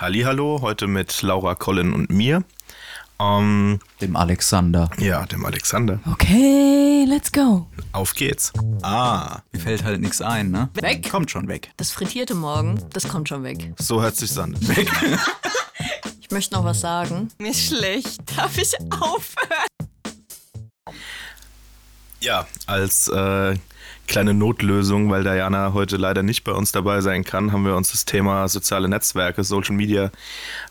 Hallihallo, heute mit Laura, Colin und mir. Ähm, Dem Alexander. ja, dem Alexander. Okay, let's go. Auf geht's. Ah, Mir fällt halt nichts ein, ne? Weg. Kommt schon weg. Das frittierte Morgen, das kommt schon weg. so hört sich's an. Weg. Ich möchte noch was sagen. Mir ist schlecht. Darf ich aufhören? Ja, als äh, kleine Notlösung, weil Diana heute leider nicht bei uns dabei sein kann, haben wir uns das Thema soziale Netzwerke, Social Media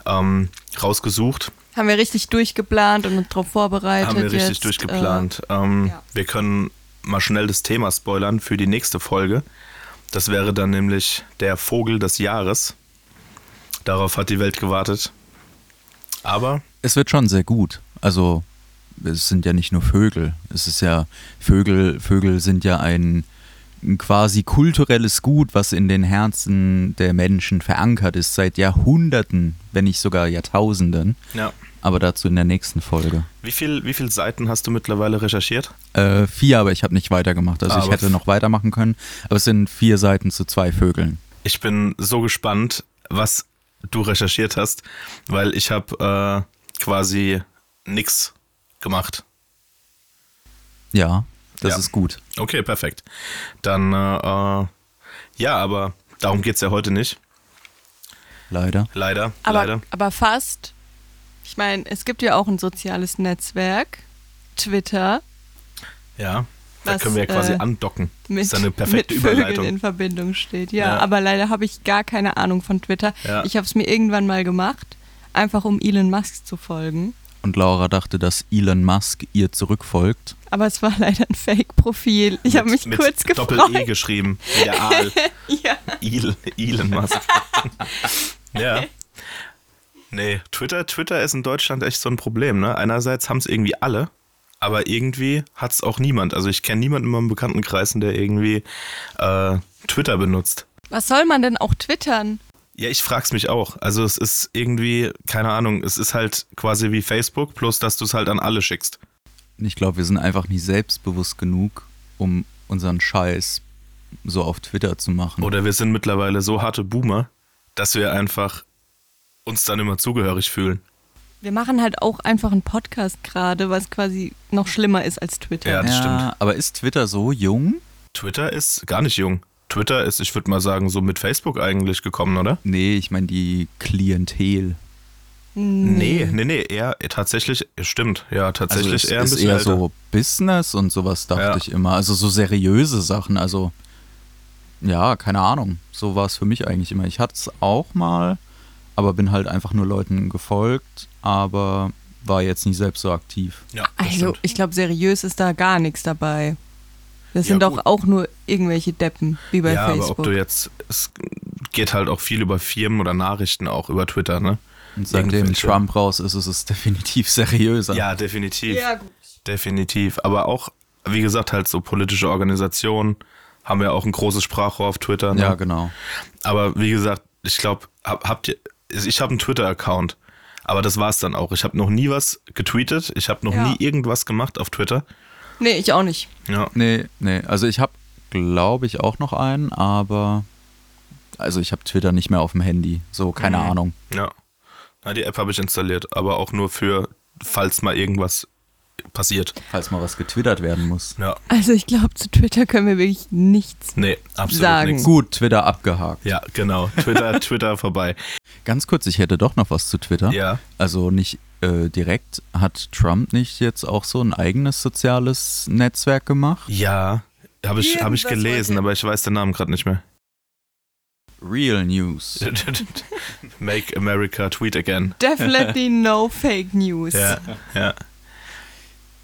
ähm, rausgesucht. Haben wir richtig durchgeplant und uns darauf vorbereitet. Haben wir richtig jetzt, durchgeplant. ähm, ja. Wir können mal schnell das Thema spoilern für die nächste Folge. Das wäre dann nämlich der Vogel des Jahres. Darauf hat die Welt gewartet. Aber Es wird schon sehr gut. Also, es sind ja nicht nur Vögel. Es ist ja, Vögel, Vögel sind ja ein, ein quasi kulturelles Gut, was in den Herzen der Menschen verankert ist, seit Jahrhunderten, wenn nicht sogar Jahrtausenden. ja. Aber dazu in der nächsten Folge. Wie viel, wie viele Seiten hast du mittlerweile recherchiert? Äh, vier, aber ich habe nicht weitergemacht. Also ich Aber hätte f- noch weitermachen können. Aber es sind vier Seiten zu zwei Vögeln. Ich bin so gespannt, was du recherchiert hast, weil ich habe äh, quasi nix gemacht. Ja, das Ja. ist gut. Okay, perfekt. Dann, äh, äh, ja, aber darum geht's ja heute nicht. Leider. Leider, Aber, leider. aber fast. Ich meine, es gibt ja auch ein soziales Netzwerk, Twitter, Ja, da was, können wir ja quasi äh, andocken. mit, ist eine perfekte mit Vögeln Überleitung. in Verbindung steht. Ja, Ja. aber leider habe ich gar keine Ahnung von Twitter. Ja. Ich habe es mir irgendwann mal gemacht, einfach um Elon Musk zu folgen. Und Laura dachte, dass Elon Musk ihr zurückfolgt. Aber es war leider ein Fake-Profil. Ich habe mich mit kurz Doppel-E gefreut. geschrieben, wie der Aal. Ja. El, Elon Musk. ja. Nee, Twitter, Twitter ist in Deutschland echt so ein Problem, ne? Einerseits haben es irgendwie alle, aber irgendwie hat es auch niemand. Also ich kenne niemanden in meinem Bekanntenkreisen, der irgendwie äh, Twitter benutzt. Was soll man denn auch twittern? Ja, ich frag's mich auch. Also es ist irgendwie, keine Ahnung, es ist halt quasi wie Facebook, bloß dass du es halt an alle schickst. Ich glaube, wir sind einfach nicht selbstbewusst genug, um unseren Scheiß so auf Twitter zu machen. Oder wir sind mittlerweile so harte Boomer, dass wir einfach uns dann immer zugehörig fühlen. Wir machen halt auch einfach einen Podcast gerade, was quasi noch schlimmer ist als Twitter. Ja, das stimmt. Aber ist Twitter so jung? Twitter ist gar nicht jung. Twitter ist, ich würde mal sagen, so mit Facebook eigentlich gekommen, oder? Nee, ich meine die Klientel. Nee, nee, nee, eher tatsächlich, stimmt, ja, tatsächlich also es eher ein ist bisschen eher älter. so Business und sowas, dachte Ja. ich immer. Also so seriöse Sachen. Also ja, keine Ahnung. So war es für mich eigentlich immer. Ich hatte es auch mal, aber bin halt einfach nur Leuten gefolgt, aber war jetzt nicht selbst so aktiv. Ja, das Also, stimmt. ich glaube, seriös ist da gar nichts dabei. Das Ja, sind doch auch nur irgendwelche Deppen, wie bei ja, aber Facebook. ob du jetzt, es geht halt auch viel über Firmen oder Nachrichten auch über Twitter, ne? Und seitdem Trump raus ist, ist es definitiv seriöser. Ja, definitiv. gut. Definitiv. Aber auch, wie gesagt, halt so politische Organisationen haben ja auch ein großes Sprachrohr auf Twitter. Ne? Ja, genau. Aber wie gesagt, ich glaube, hab, habt ihr, ich habe einen Twitter-Account, aber das war's dann auch. Ich habe noch nie was getweetet, ich habe noch Ja. nie irgendwas gemacht auf Twitter. Nee, ich auch nicht. Ja, Nee, nee. Also ich habe, glaube ich, auch noch einen, aber also ich habe Twitter nicht mehr auf dem Handy. So, keine Mhm. Ahnung. ja. Na, die App habe ich installiert, aber auch nur für, falls mal irgendwas passiert. Falls mal was getwittert werden muss. Ja, Also ich glaube, zu Twitter können wir wirklich nichts. nee, absolut Sagen. nichts. Gut, Twitter abgehakt. Ja, genau. Twitter, Twitter vorbei. Ganz kurz, ich hätte doch noch was zu Twitter. Ja. Also nicht äh, direkt. Hat Trump nicht jetzt auch so ein eigenes soziales Netzwerk gemacht? Ja, habe ich, hab ich gelesen, aber ich weiß den Namen gerade nicht mehr. Real News. Make America tweet again. Definitely no fake news. Ja, ja.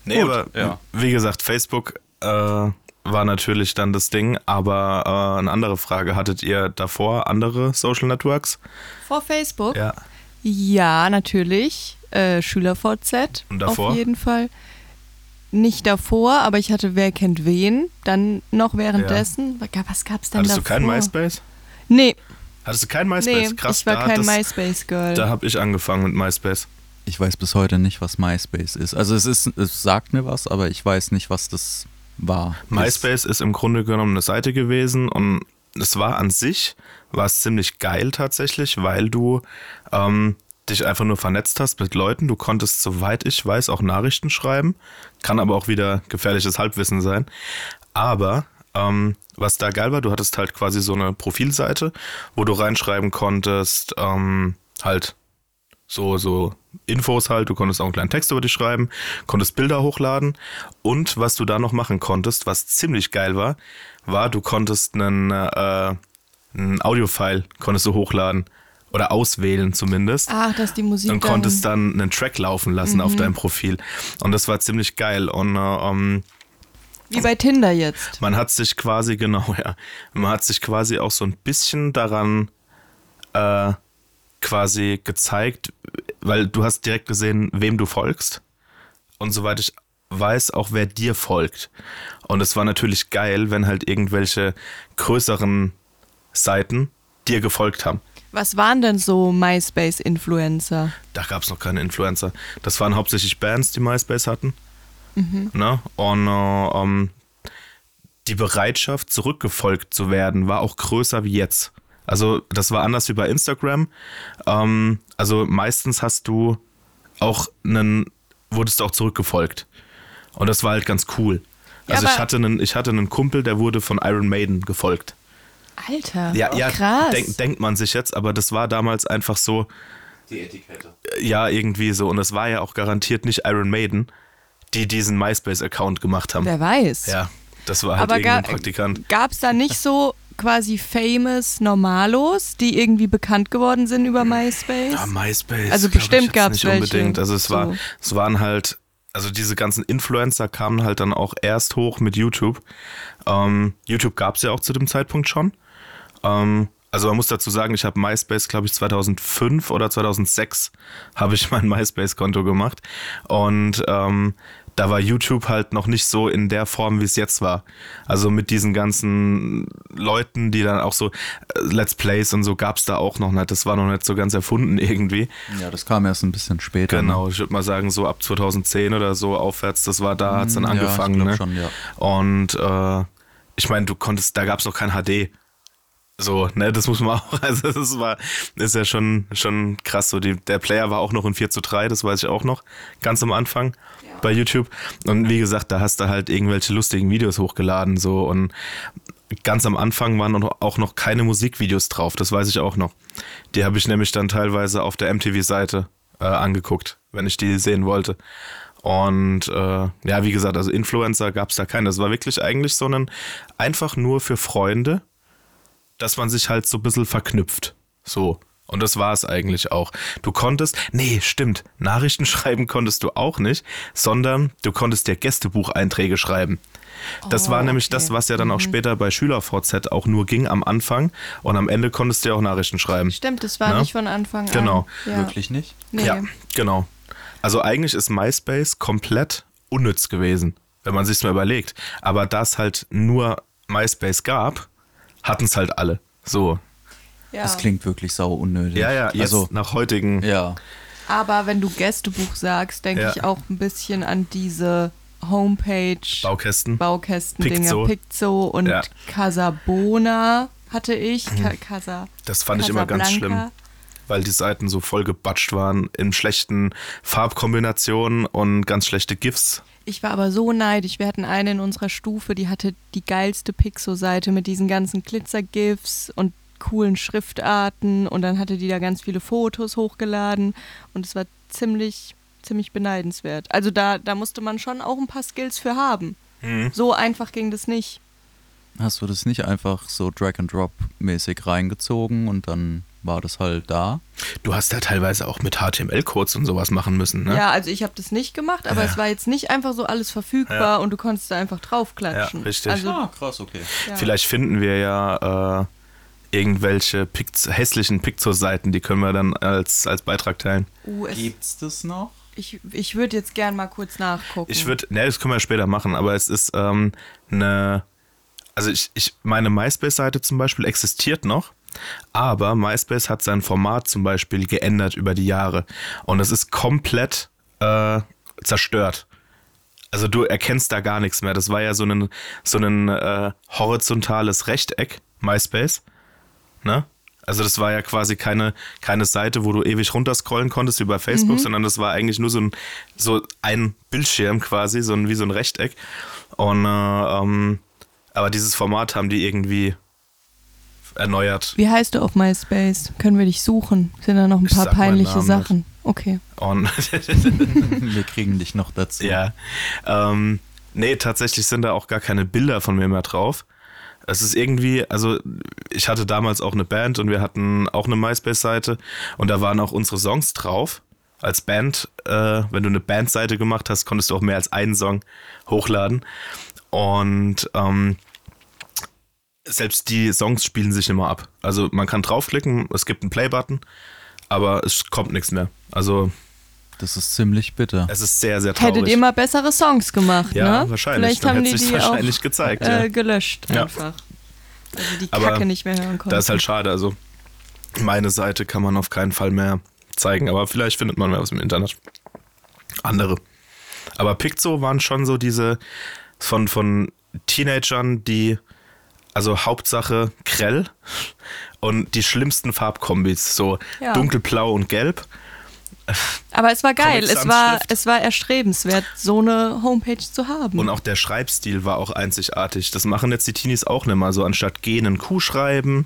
Nee, Gut, aber ja. wie gesagt, Facebook äh, war natürlich dann das Ding, aber äh, eine andere Frage, hattet ihr davor andere Social Networks? Vor Facebook? Ja. Ja, natürlich. Äh, SchülerVZ. Und davor? Auf jeden Fall. Nicht davor, aber ich hatte Wer kennt wen. Dann noch währenddessen. Was gab's denn Hattest du davor? kein MySpace? Nee, Hattest du kein nee, MySpace? Krass, ich war da, kein MySpace-Girl. da habe ich angefangen mit MySpace. Ich weiß bis heute nicht, was MySpace ist. Also es ist, es sagt mir was, aber ich weiß nicht, was das war. MySpace ist im Grunde genommen eine Seite gewesen und es war an sich, war es ziemlich geil tatsächlich, weil du ähm, dich einfach nur vernetzt hast mit Leuten. Du konntest, soweit ich weiß, auch Nachrichten schreiben. Kann aber auch wieder gefährliches Halbwissen sein. Aber ähm, was da geil war, du hattest halt quasi so eine Profilseite, wo du reinschreiben konntest, ähm, halt so, so Infos halt, du konntest auch einen kleinen Text über dich schreiben, konntest Bilder hochladen und was du da noch machen konntest, was ziemlich geil war, war, du konntest einen, äh, einen Audiofile konntest du hochladen oder auswählen zumindest. Ach, dass die Musik. Und konntest dann einen Track laufen lassen mhm. auf deinem Profil. Und das war ziemlich geil. Und äh, ähm, wie bei Tinder jetzt. Man hat sich quasi, genau, ja. Man hat sich quasi auch so ein bisschen daran äh, quasi gezeigt, weil du hast direkt gesehen, wem du folgst. Und soweit ich weiß, auch wer dir folgt. Und es war natürlich geil, wenn halt irgendwelche größeren Seiten dir gefolgt haben. Was waren denn so MySpace-Influencer? Da gab es noch keine Influencer. Das waren hauptsächlich Bands, die MySpace hatten. Mhm. Ne? Und äh, ähm, die Bereitschaft, zurückgefolgt zu werden, war auch größer wie jetzt. Also das war anders wie bei Instagram. Ähm, also meistens hast du auch einen, wurdest du auch zurückgefolgt. Und das war halt ganz cool. Ja, also ich hatte, einen, ich hatte einen Kumpel, der wurde von Iron Maiden gefolgt. Alter, ja, ja krass. Denk, denkt man sich jetzt, aber das war damals einfach so. Die Etikette. Ja, irgendwie so. Und es war ja auch garantiert nicht Iron Maiden, die diesen MySpace-Account gemacht haben. Wer weiß. Ja, das war halt aber irgendein Praktikant. Gab es da nicht so quasi famous Normalos, die irgendwie bekannt geworden sind über MySpace? Ja, MySpace. Also bestimmt gab es welche. Unbedingt. Also es so. war, es waren halt, also diese ganzen Influencer kamen halt dann auch erst hoch mit YouTube. Ähm, YouTube gab es ja auch zu dem Zeitpunkt schon. Ähm, also man muss dazu sagen, ich habe MySpace, glaube ich, 2005 oder 2006 habe ich mein MySpace-Konto gemacht. Und ähm, da war YouTube halt noch nicht so in der Form, wie es jetzt war. Also mit diesen ganzen Leuten, die dann auch so äh, Let's Plays und so gab es da auch noch nicht. Das war noch nicht so ganz erfunden irgendwie. Ja, das kam erst ein bisschen später. Genau, ne? ich würde mal sagen, so ab 2010 oder so aufwärts, das war da, hat es dann angefangen. Ja, ich ne? schon, ja. Und äh, ich meine, du konntest, da gab es noch kein HD. So, ne, das muss man auch, also das war, ist ja schon, schon krass. So, die, der Player war auch noch in 4 zu 3, das weiß ich auch noch, ganz am Anfang ja. bei YouTube. Und wie gesagt, da hast du halt irgendwelche lustigen Videos hochgeladen, so und ganz am Anfang waren auch noch keine Musikvideos drauf, das weiß ich auch noch. Die habe ich nämlich dann teilweise auf der MTV-Seite äh, angeguckt, wenn ich die sehen wollte. Und äh, ja, wie gesagt, also Influencer gab es da keinen. Das war wirklich eigentlich so ein einfach nur für Freunde dass man sich halt so ein bisschen verknüpft. So. Und das war es eigentlich auch. Du konntest, nee, stimmt, Nachrichten schreiben konntest du auch nicht, sondern du konntest dir Gästebucheinträge schreiben. Das oh, war nämlich okay. das, was ja dann auch mhm. später bei SchülerVZ auch nur ging am Anfang. Und am Ende konntest du ja auch Nachrichten schreiben. Stimmt, das war Na? nicht von Anfang genau. an. Genau. Ja. Wirklich nicht? Nee. Ja, genau. Also eigentlich ist MySpace komplett unnütz gewesen, wenn man sich mal überlegt. Aber da es halt nur MySpace gab, hatten es halt alle. So. Ja. Das klingt wirklich sau unnötig. Ja, ja, jetzt also nach heutigen. Ja. Aber wenn du Gästebuch sagst, denke ja. ich auch ein bisschen an diese Homepage. Baukästen. Baukästen-Dinger. Piczo. und ja. Casabona hatte ich. Mhm. Casa, das fand ich immer ganz schlimm weil die Seiten so voll gebatscht waren in schlechten Farbkombinationen und ganz schlechte GIFs. Ich war aber so neidisch. Wir hatten eine in unserer Stufe, die hatte die geilste Pixo-Seite mit diesen ganzen Glitzer-GIFs und coolen Schriftarten und dann hatte die da ganz viele Fotos hochgeladen und es war ziemlich, ziemlich beneidenswert. Also da, da musste man schon auch ein paar Skills für haben. Mhm. So einfach ging das nicht. Hast du das nicht einfach so Drag-and-Drop-mäßig reingezogen und dann war das halt da. Du hast ja teilweise auch mit HTML-Codes und sowas machen müssen, ne? Ja, also ich habe das nicht gemacht, aber ja. es war jetzt nicht einfach so alles verfügbar ja. und du konntest da einfach draufklatschen. Ja, richtig. Also, ah, krass, okay. Ja. Vielleicht finden wir ja äh, irgendwelche Pict hässlichen Picture-Seiten, die können wir dann als, als Beitrag teilen. Uh, Gibt's das noch? Ich, ich würde jetzt gern mal kurz nachgucken. Ich würde, ne, das können wir später machen, aber es ist ähm, eine, also ich, ich, meine MySpace-Seite zum Beispiel existiert noch aber MySpace hat sein Format zum Beispiel geändert über die Jahre und es ist komplett äh, zerstört. Also du erkennst da gar nichts mehr. Das war ja so ein, so ein äh, horizontales Rechteck MySpace. Ne? Also das war ja quasi keine, keine Seite, wo du ewig runterscrollen konntest wie bei Facebook, sondern das war eigentlich nur so ein, so ein Bildschirm quasi, so ein, wie so ein Rechteck. Und äh, ähm, aber dieses Format haben die irgendwie erneuert. Wie heißt du auf MySpace? Können wir dich suchen? Sind da noch ein Ich paar peinliche Sachen? Okay. Und Wir kriegen dich noch dazu. ja. Ähm, nee, tatsächlich sind da auch gar keine Bilder von mir mehr drauf. Es ist irgendwie, also ich hatte damals auch eine Band und wir hatten auch eine MySpace-Seite und da waren auch unsere Songs drauf. Als Band, äh, wenn du eine Bandseite gemacht hast, konntest du auch mehr als einen Song hochladen. Und ähm, selbst die Songs spielen sich immer ab. Also man kann draufklicken, es gibt einen Play-Button, aber es kommt nichts mehr. Also Das ist ziemlich bitter. es ist sehr, sehr traurig. Hättet ihr mal bessere Songs gemacht, Ja, ne? wahrscheinlich. Vielleicht Dann haben hätte die die wahrscheinlich auch gezeigt, äh, ja. gelöscht Ja. einfach. Also die Aber Kacke nicht mehr hören konnten. Das ist halt schade. Also meine Seite kann man auf keinen Fall mehr zeigen, aber vielleicht findet man mehr was im Internet. Andere. Aber Piczo waren schon so diese von, von Teenagern, die, also Hauptsache grell und die schlimmsten Farbkombis, so Ja. dunkelblau und gelb. Aber es war geil. Es war, es war erstrebenswert, so eine Homepage zu haben. Und auch der Schreibstil war auch einzigartig. Das machen jetzt die Teenies auch nicht mal so. Anstatt G einen Q schreiben,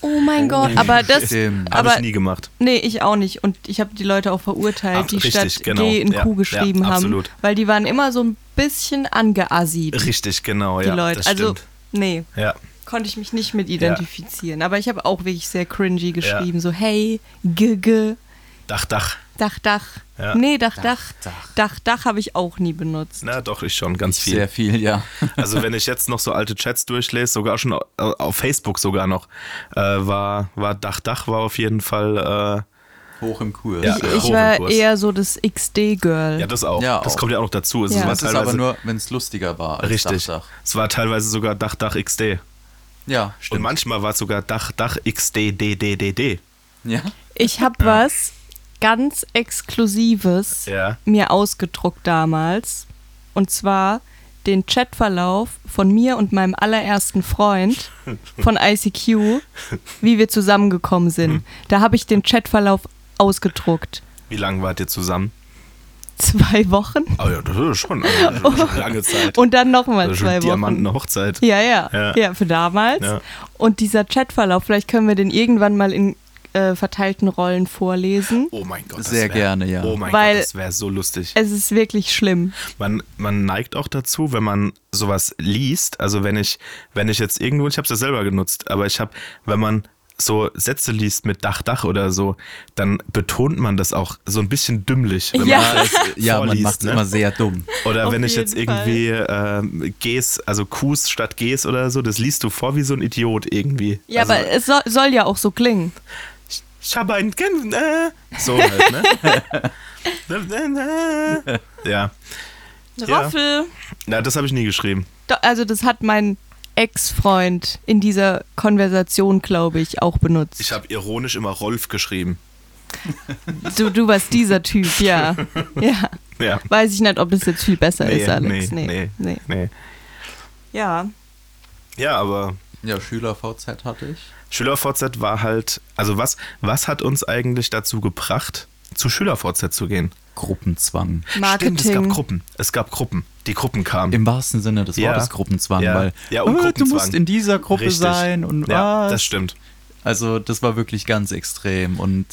oh mein Gott. Aber das. Habe ich nie gemacht. Nee, ich auch nicht. Und ich habe die Leute auch verurteilt, Ach, die richtig, statt genau. G in Ja, Q ja, geschrieben haben. absolut. Weil die waren immer so ein bisschen angeassiert, Richtig, genau, die ja. Leute. Also, stimmt. Nee, Ja. konnte ich mich nicht mit identifizieren. Aber ich habe auch wirklich sehr cringy geschrieben. So, hey, g, g, Dach, Dach. Dach, Dach. Ja. Nee, Dach, Dach. Dach. Dach, Dach habe ich auch nie benutzt. Na doch, ich schon, ganz viel. Sehr viel, ja. Also wenn ich jetzt noch so alte Chats durchlese, sogar schon au- auf Facebook sogar noch, äh, war, war Dach Dach war auf jeden Fall, Hoch im Kurs. Ja. Ich, im war Kurs. eher so das XD-Girl. ja das auch, Ja, das auch. kommt ja auch noch dazu. Es Ja. war Das ist teilweise, aber nur, wenn es lustiger war als richtig, Dach, Dach. es war teilweise sogar Dach Dach XD. Ja, Und stimmt. manchmal war es sogar Dach Dach XDDDDD. ja. Ich habe was ganz Exklusives Ja. mir ausgedruckt damals. Und zwar den Chatverlauf von mir und meinem allerersten Freund von ICQ, wie wir zusammengekommen sind. Da habe ich den Chatverlauf ausgedruckt. Wie lange wart ihr zusammen? Zwei Wochen Oh ja, das ist schon eine, eine lange Zeit. und dann nochmal das ist zwei Wochen. Diamantene Hochzeit. Ja, ja, Ja. ja, für damals. Ja. Und dieser Chatverlauf, vielleicht können wir den irgendwann mal in äh, verteilten Rollen vorlesen. Oh mein Gott. das Sehr wär, gerne, ja. Oh mein Weil- Gott, das wäre so lustig. Es ist wirklich schlimm. Man, man neigt auch dazu, wenn man sowas liest, also wenn ich, wenn ich jetzt irgendwo, ich habe es ja selber genutzt, aber ich habe, wenn man so Sätze liest mit Dach, Dach oder so, dann betont man das auch so ein bisschen dümmlich. Wenn Ja. man das Ja, man macht es ne? immer sehr dumm. Oder Auf wenn ich jetzt irgendwie ähm, Gs, also Qs statt Gs oder so, das liest du vor wie so ein Idiot irgendwie. Ja, also, aber es soll, soll ja auch so klingen. ich habe ein Gen äh, so halt, ne? ja. Ja. Roffel. Na, das habe ich nie geschrieben. Also das hat mein Ex-Freund in dieser Konversation, glaube ich, auch benutzt. Ich habe ironisch immer Rolf geschrieben. du, du warst dieser Typ, ja. ja. Ja. Weiß ich nicht, ob das jetzt viel besser Nee, ist, Alex. nee, nee, nee. Nee. Ja. Ja, aber Ja, Schüler-VZ hatte ich. SchülerVZ war halt, also was, was hat uns eigentlich dazu gebracht, zu SchülerVZ zu gehen? Gruppenzwang. Marketing. Stimmt, es gab Gruppen. Es gab Gruppen. Die Gruppen kamen. Im wahrsten Sinne des Ja. Wortes Gruppenzwang, Ja. weil Ja, und äh, du Gruppenzwang. musst in dieser Gruppe Richtig. sein und ja, was. das stimmt. Also das war wirklich ganz extrem und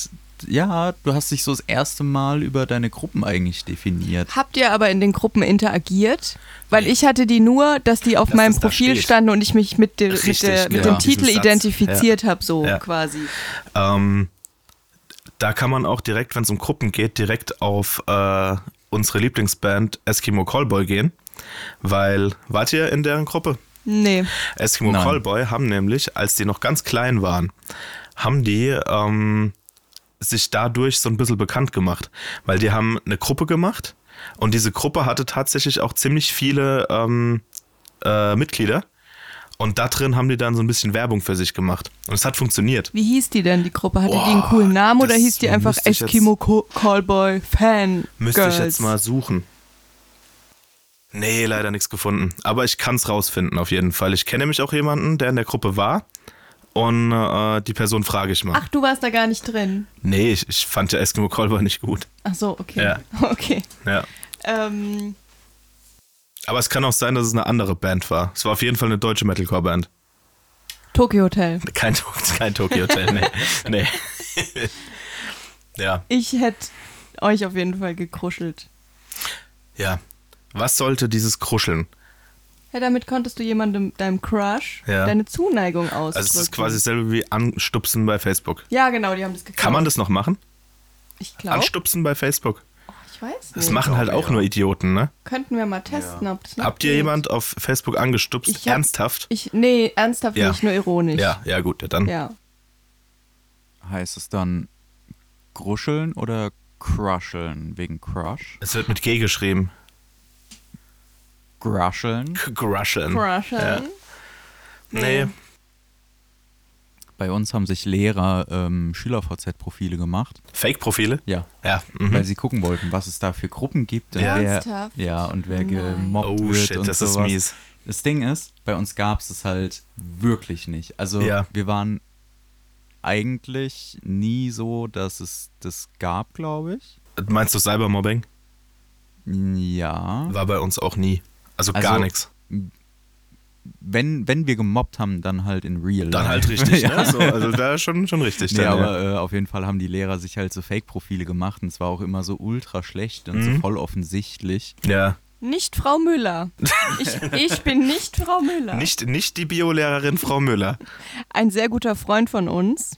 ja, du hast dich so das erste Mal über deine Gruppen eigentlich definiert. Habt ihr aber in den Gruppen interagiert? Weil ich hatte die nur, dass die auf Dass meinem Profil standen und ich mich mit, der, mit, Richtig, der, mit genau. dem Titel Satz. identifiziert habe, so Ja. quasi. Ähm, da kann man auch direkt, wenn es um Gruppen geht, direkt auf äh, unsere Lieblingsband Eskimo Callboy gehen. Weil, wart ihr in deren Gruppe? Nee. Eskimo Nein. Callboy haben nämlich, als die noch ganz klein waren, haben die ähm, sich dadurch so ein bisschen bekannt gemacht. Weil die haben eine Gruppe gemacht und diese Gruppe hatte tatsächlich auch ziemlich viele ähm, äh, Mitglieder. Und da drin haben die dann so ein bisschen Werbung für sich gemacht. Und es hat funktioniert. Wie hieß die denn, die Gruppe? Hatte die einen Boah, coolen Namen oder hieß die einfach jetzt- Eskimo Callboy Fan Müsste Girls? ich jetzt mal suchen. Nee, leider nichts gefunden. Aber ich kann es rausfinden auf jeden Fall. Ich kenne nämlich auch jemanden, der in der Gruppe war. Und äh, die Person frage ich mal. Ach, du warst da gar nicht drin. Nee, ich, ich fand ja Eskimo Callboy nicht gut. Ach so, okay. Ja. Okay. Ja. Ähm, Aber es kann auch sein, dass es eine andere Band war. Es war auf jeden Fall eine deutsche Metalcore-Band. Tokyo Hotel. Kein, kein Tokyo Hotel, nee. nee. ja, Ich hätte euch auf jeden Fall gekruschelt. ja. Was sollte dieses Kruscheln? Ja, damit konntest du jemandem, deinem Crush, Ja. deine Zuneigung ausdrücken. Also es ist quasi dasselbe wie Anstupsen bei Facebook. Ja, genau, die haben das gekauft. Kann man das noch machen? Ich glaube. Anstupsen bei Facebook. Ich weiß Das nicht. machen halt auch nur Idioten, ne? Könnten wir mal testen, ob das noch Habt ihr geht. jemand auf Facebook angestupst? Ich hab- Ernsthaft? Ich, nee, ernsthaft Ja. nicht, nur ironisch. Ja, ja gut, ja, dann. Ja. Heißt es dann gruscheln oder cruscheln wegen Crush? Es wird mit G geschrieben. Gruscheln. K- Gruscheln. Crushen. Nee. Bei uns haben sich Lehrer ähm, Schüler-VZ-Profile gemacht. Fake-Profile? Ja. Ja. Mhm. Weil sie gucken wollten, was es da für Gruppen gibt und Ja. wer, Ernsthaft? ja, und wer gemobbt Oh wird shit, und das sowas. ist mies. Das Ding ist, bei uns gab es es halt wirklich nicht. Also Ja. wir waren eigentlich nie so, dass es das gab, glaube ich. Meinst du Cybermobbing? Ja. War bei uns auch nie. Also, Also, gar nichts. Wenn, wenn wir gemobbt haben, dann halt in real. Dann halt richtig, ja. ne? So, also da schon, schon richtig. Nee, dann, aber ja. äh, auf jeden Fall haben die Lehrer sich halt so Fake-Profile gemacht und es war auch immer so ultra schlecht und Mhm. so voll offensichtlich. ja. Nicht Frau Müller. Ich, ich bin nicht Frau Müller. Nicht, nicht die Biolehrerin Frau Müller. Ein sehr guter Freund von uns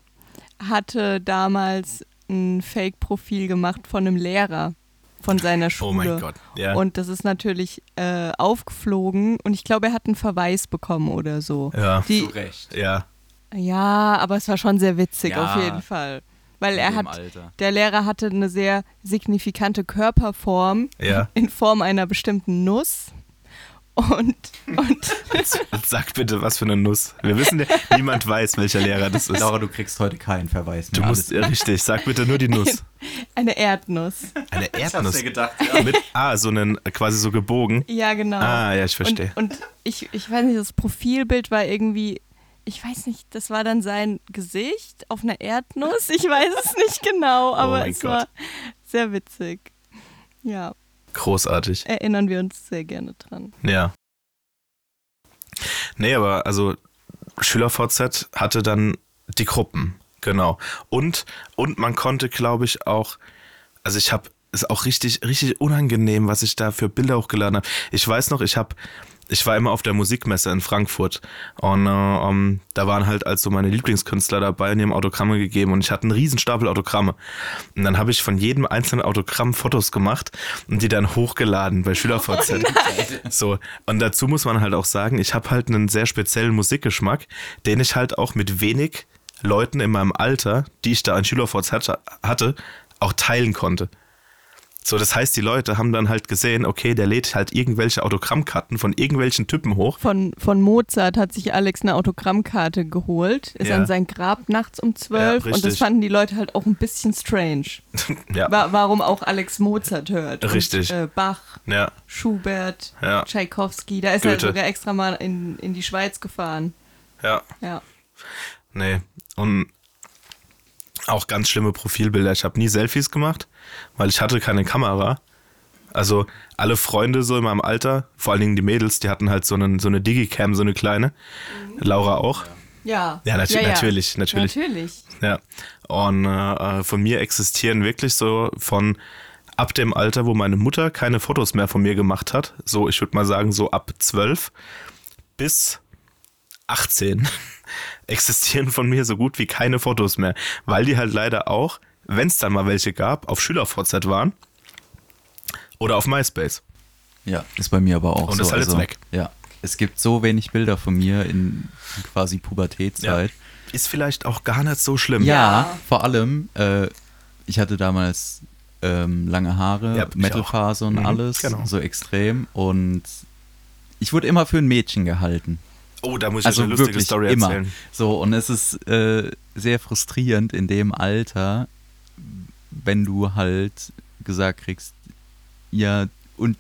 hatte damals ein Fake-Profil gemacht von einem Lehrer von seiner Schule. Oh mein Gott. Ja. Und das ist natürlich äh, aufgeflogen und ich glaube, er hat einen Verweis bekommen oder so. ja. Die, Recht. Ja. ja, aber es war schon sehr witzig Ja. auf jeden Fall. Weil er hat, Alter. der Lehrer hatte eine sehr signifikante Körperform Ja. in Form einer bestimmten Nuss. Und, und Sag bitte, was für eine Nuss. Wir wissen, ja, niemand weiß, welcher Lehrer das ist. Laura, du kriegst heute keinen Verweis mehr. Du musst, ja, richtig, sag bitte nur die Nuss. Eine Erdnuss. Eine Erdnuss. gedacht, Mit, ah, so einen, quasi so gebogen. Ja, genau. Ah, ja, ich verstehe. Und, und ich, ich weiß nicht, das Profilbild war irgendwie, ich weiß nicht, das war dann sein Gesicht auf einer Erdnuss. Ich weiß es nicht genau, aber Oh es Gott. war sehr witzig. Ja, Großartig. erinnern wir uns sehr gerne dran. Ja. Nee, aber also SchülerVZ hatte dann die Gruppen, genau. Und, und man konnte, glaube ich, auch, also ich habe, ist auch richtig, richtig unangenehm, was ich da für Bilder hochgeladen habe. Ich weiß noch, ich habe, ich war immer auf der Musikmesse in Frankfurt und äh, um, da waren halt also meine Lieblingskünstler dabei und die haben Autogramme gegeben und ich hatte einen riesen Stapel Autogramme. Und dann habe ich von jedem einzelnen Autogramm Fotos gemacht und die dann hochgeladen bei SchülerVZ. So, und dazu muss man halt auch sagen, ich habe halt einen sehr speziellen Musikgeschmack, den ich halt auch mit wenig Leuten in meinem Alter, die ich da an Schülerforts hatte, hatte, auch teilen konnte. So, das heißt, die Leute haben dann halt gesehen, okay, der lädt halt irgendwelche Autogrammkarten von irgendwelchen Typen hoch. Von, von Mozart hat sich Alex eine Autogrammkarte geholt, ist Ja. an sein Grab nachts um zwölf Ja, und das fanden die Leute halt auch ein bisschen strange. ja, Wa warum auch Alex Mozart hört. Richtig. Und, äh, Bach, ja, Schubert, Ja. Tschaikowski, da ist er Goethe. sogar extra mal in, in die Schweiz gefahren. ja. Ja. Nee. Und auch ganz schlimme Profilbilder. Ich habe nie Selfies gemacht, weil ich hatte keine Kamera. Also alle Freunde so in meinem Alter, vor allen Dingen die Mädels, die hatten halt so, einen, so eine Digicam, so eine kleine. Laura auch. Ja. Ja, natu- natürlich, natürlich. Natürlich. Ja. Und äh, von mir existieren wirklich so von ab dem Alter, wo meine Mutter keine Fotos mehr von mir gemacht hat, so ich würde mal sagen so ab 12 bis 18 existieren von mir so gut wie keine Fotos mehr, weil die halt leider auch, wenn es dann mal welche gab, auf SchülerVZ waren oder auf MySpace. Ja, ist bei mir aber auch Und so. ist halt jetzt also, weg. Ja, es gibt so wenig Bilder von mir in quasi Pubertätzeit. Ist vielleicht auch gar nicht so schlimm. Ja, Ja. vor allem, äh, ich hatte damals ähm, lange Haare, Ja, Metalphase und. Mhm, alles, genau. so extrem. Und ich wurde immer für ein Mädchen gehalten. Oh, da muss ich Also eine lustige wirklich Story immer. erzählen. So, und es ist äh, sehr frustrierend in dem Alter, wenn du halt gesagt kriegst, ja, und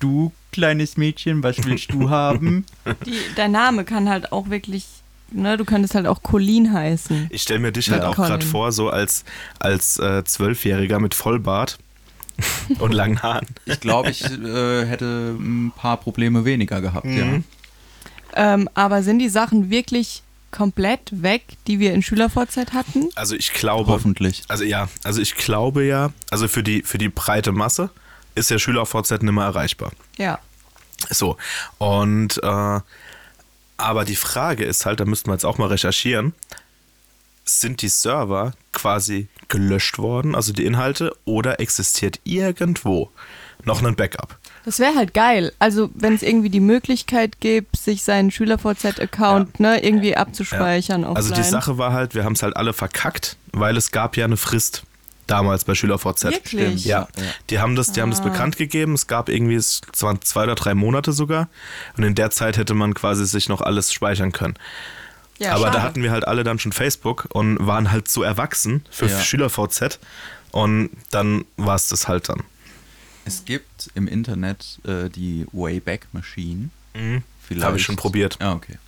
du, kleines Mädchen, was willst du haben? Die, dein Name kann halt auch wirklich, ne, du könntest halt auch Colleen heißen. Ich stelle mir dich halt Ja. auch gerade Colin. vor, so als, als äh, Zwölfjähriger mit Vollbart und langen Haaren. Ich glaube, ich äh, hätte ein paar Probleme weniger gehabt, Mhm. Ähm, aber sind die Sachen wirklich komplett weg, die wir in Schülervorzeit hatten? Also ich ja. glaube, Hoffentlich. also ja, also ich glaube ja, also für die, für die breite Masse ist der SchülerVZ nicht mehr erreichbar. Ja. So, und äh, aber die Frage ist halt, da müssten wir jetzt auch mal recherchieren, sind die Server quasi gelöscht worden, also die Inhalte, oder existiert irgendwo noch ein Backup? Das wäre halt geil. Also, wenn es irgendwie die Möglichkeit gibt, sich seinen SchülerVZ-Account ne, irgendwie abzuspeichern offline. Also die Sache war halt, wir haben es halt alle verkackt, weil es gab ja eine Frist damals bei SchülerVZ. Wirklich? Ja, Ja. die haben das, die haben das Ah. bekannt gegeben. Es gab irgendwie, es waren zwei oder drei Monate sogar. Und in der Zeit hätte man quasi sich noch alles speichern können. Ja, Aber da schade. hatten wir halt alle dann schon Facebook und waren halt so erwachsen für Ja. SchülerVZ. Und dann war es das halt dann. Es gibt im Internet äh, die Wayback Machine. Vielleicht. Habe ich schon probiert. Ah, okay.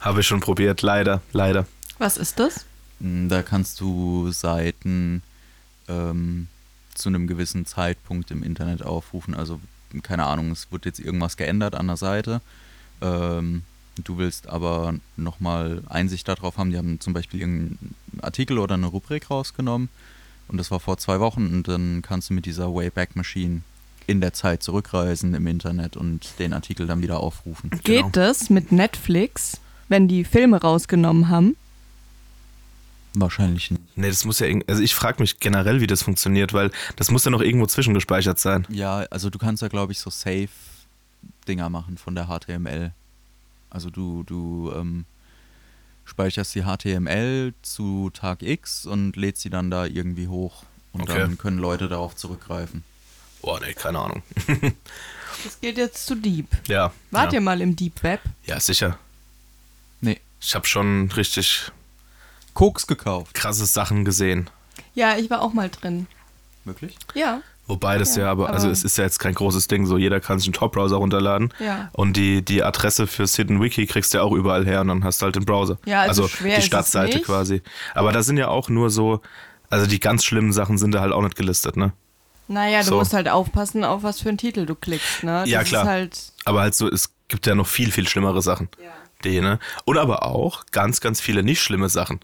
Habe ich schon probiert, leider, leider. Was ist das? Mm, Da kannst du Seiten ähm, zu einem gewissen Zeitpunkt im Internet aufrufen. Also, keine Ahnung, es wird jetzt irgendwas geändert an der Seite. Ähm, du willst aber nochmal Einsicht darauf haben. Die haben zum Beispiel irgendeinen Artikel oder eine Rubrik rausgenommen. Und das war vor zwei Wochen. Und dann kannst du mit dieser Wayback Machine in der Zeit zurückreisen im Internet und den Artikel dann wieder aufrufen. Geht Genau. das mit Netflix, wenn die Filme rausgenommen haben? Wahrscheinlich nicht. Nee, das muss ja, also ich frage mich generell, wie das funktioniert, weil das muss ja noch irgendwo zwischengespeichert sein. Ja, also du kannst da glaube ich so Safe-Dinger machen von der HTML. Also du, du ähm, speicherst die HTML zu Tag X und lädst sie dann da irgendwie hoch. Und Okay. dann können Leute darauf zurückgreifen. Boah, nee, keine Ahnung. Das geht jetzt zu Deep. Ja. Wart ja. ihr mal im Deep Web? Ja, sicher. Nee. Ich habe schon richtig Koks gekauft. krasse Sachen gesehen. Ja, ich war auch mal drin. Wirklich? Ja, Wobei das ja, Ja, aber, also aber- es ist ja jetzt kein großes Ding, so jeder kann sich einen Top-Browser runterladen. Ja. Und die, die Adresse fürs Hidden Wiki kriegst du ja auch überall her und dann hast du halt den Browser. Ja, also schwer die Startseite quasi. Aber da sind ja auch nur so, also die ganz schlimmen Sachen sind da halt auch nicht gelistet, ne? naja, du So. musst halt aufpassen, auf was für einen Titel du klickst, ne? Das Ja, klar. Ist halt, Aber halt so, es gibt ja noch viel, viel schlimmere Sachen. ja. Die, ne? Und aber auch ganz, ganz viele nicht schlimme Sachen.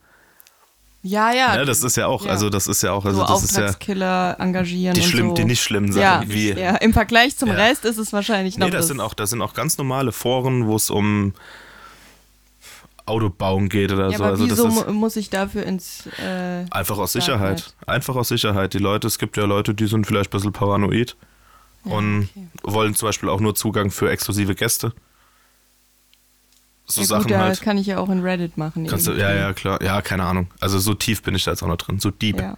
Ja, ja. Ne? Das ist ja auch, Ja. also das ist ja auch, also so das ist ja Auftragskiller engagieren die, und schlimm, so. die nicht schlimmen Sachen, ja, wie ja, im Vergleich zum Ja. Rest ist es wahrscheinlich noch Nee, das sind auch, das sind auch ganz normale Foren, wo es um Autobauen geht oder Ja, so. aber Also das wieso ist mu- muss ich dafür ins äh, einfach aus Sicherheit. Einfach aus Sicherheit. Die Leute, es gibt ja Leute, die sind vielleicht ein bisschen paranoid und okay. wollen zum Beispiel auch nur Zugang für exklusive Gäste. So ja, Sachen gut, da halt. kann ich ja auch in Reddit machen. Kannst du, ja, ja, klar. Ja, keine Ahnung. Also so tief bin ich da jetzt auch noch drin. So deep. Ja.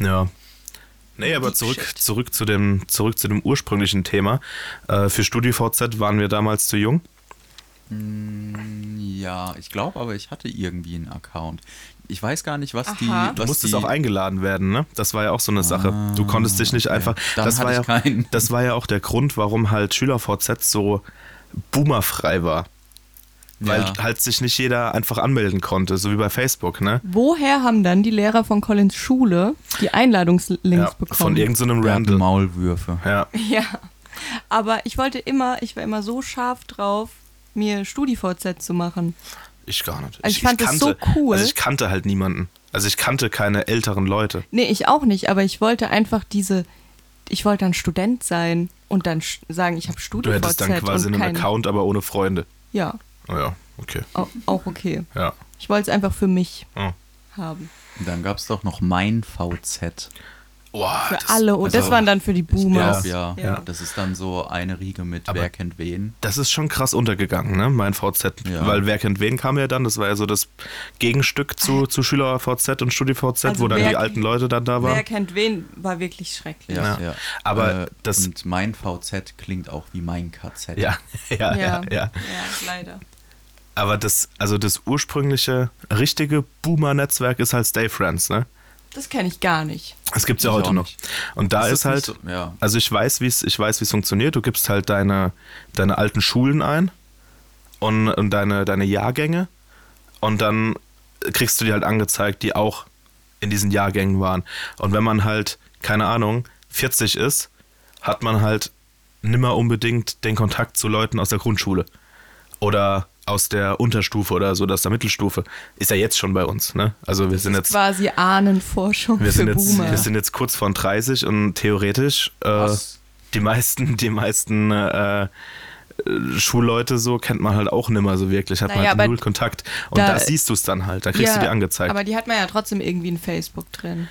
Ja. Nee, aber Deep zurück, shit. zurück, zu dem, zurück zu dem ursprünglichen Thema. Äh, für StudiVZ waren wir damals zu jung. Mm, Ja, ich glaube aber, ich hatte irgendwie einen Account. Ich weiß gar nicht, was Aha. die. Du Du Was musstest die, auch eingeladen werden, ne? Das war ja auch so eine Sache. Du konntest dich nicht okay. einfach. Dann das, hatte war ja, keinen. das war ja auch der Grund, warum halt SchülerVZ so boomerfrei war. Weil Ja. halt sich nicht jeder einfach anmelden konnte, so wie bei Facebook, ne? Woher haben dann die Lehrer von Collins Schule die Einladungslinks Ja, bekommen? von irgendeinem hatten Randall. Maulwürfe. Ja. Ja, aber ich wollte immer, ich war immer so scharf drauf, mir StudiVZ zu machen. Ich gar nicht. Also ich fand das so cool. Also ich kannte halt niemanden. Also ich kannte keine älteren Leute. Nee, ich auch nicht, aber ich wollte einfach diese, ich wollte dann Student sein und dann sagen, ich habe Du StudiVZ hättest dann quasi und einen Account, aber ohne Freunde. Ja, Oh ja, okay. au- auch okay. Ja. Ich wollte es einfach für mich Oh. haben. Dann gab es doch noch mein VZ. Boah, Für das, alle. Und das also, waren dann für die Ich Boomers. glaube, ja. Ja. Das ist dann so eine Riege mit Aber- Wer kennt wen. das ist schon krass untergegangen, ne? Mein VZ. Ja. Weil wer kennt wen kam ja dann. Das war ja so das Gegenstück zu, zu Schüler-VZ und Studi-VZ, Also wo dann wer- die alten Leute dann da Wer waren. kennt wen, war wirklich schrecklich. Ja. ja. Aber äh, das- Und mein VZ klingt auch wie mein KZ. Ja, ja, ja, ja. ja leider. Aber das, also das ursprüngliche, richtige Boomer-Netzwerk ist halt Stay Friends, ne? Das kenne ich gar nicht. Das gibt's ja Ich heute noch. nicht. Und da ist, ist halt, so- ja. also ich weiß, wie es, ich weiß, wie es funktioniert. Du gibst halt deine, deine alten Schulen ein und, und deine, deine Jahrgänge und dann kriegst du die halt angezeigt, die auch in diesen Jahrgängen waren. Und wenn man halt, keine Ahnung, 40 ist, hat man halt nimmer unbedingt den Kontakt zu Leuten aus der Grundschule oder aus der Unterstufe oder so, aus der Mittelstufe. Ist ja jetzt schon bei uns, ne? Also wir sind jetzt Quasi Ahnenforschung wir für sind, jetzt, Boomer. wir sind jetzt kurz vor 30 und theoretisch äh, Was? die meisten, die meisten äh, Schulleute so kennt man halt auch nimmer so wirklich, hat man Naja, halt aber null Kontakt. Und da- da, siehst du es dann halt, da kriegst du die angezeigt. Aber die hat man ja trotzdem irgendwie in Facebook drin.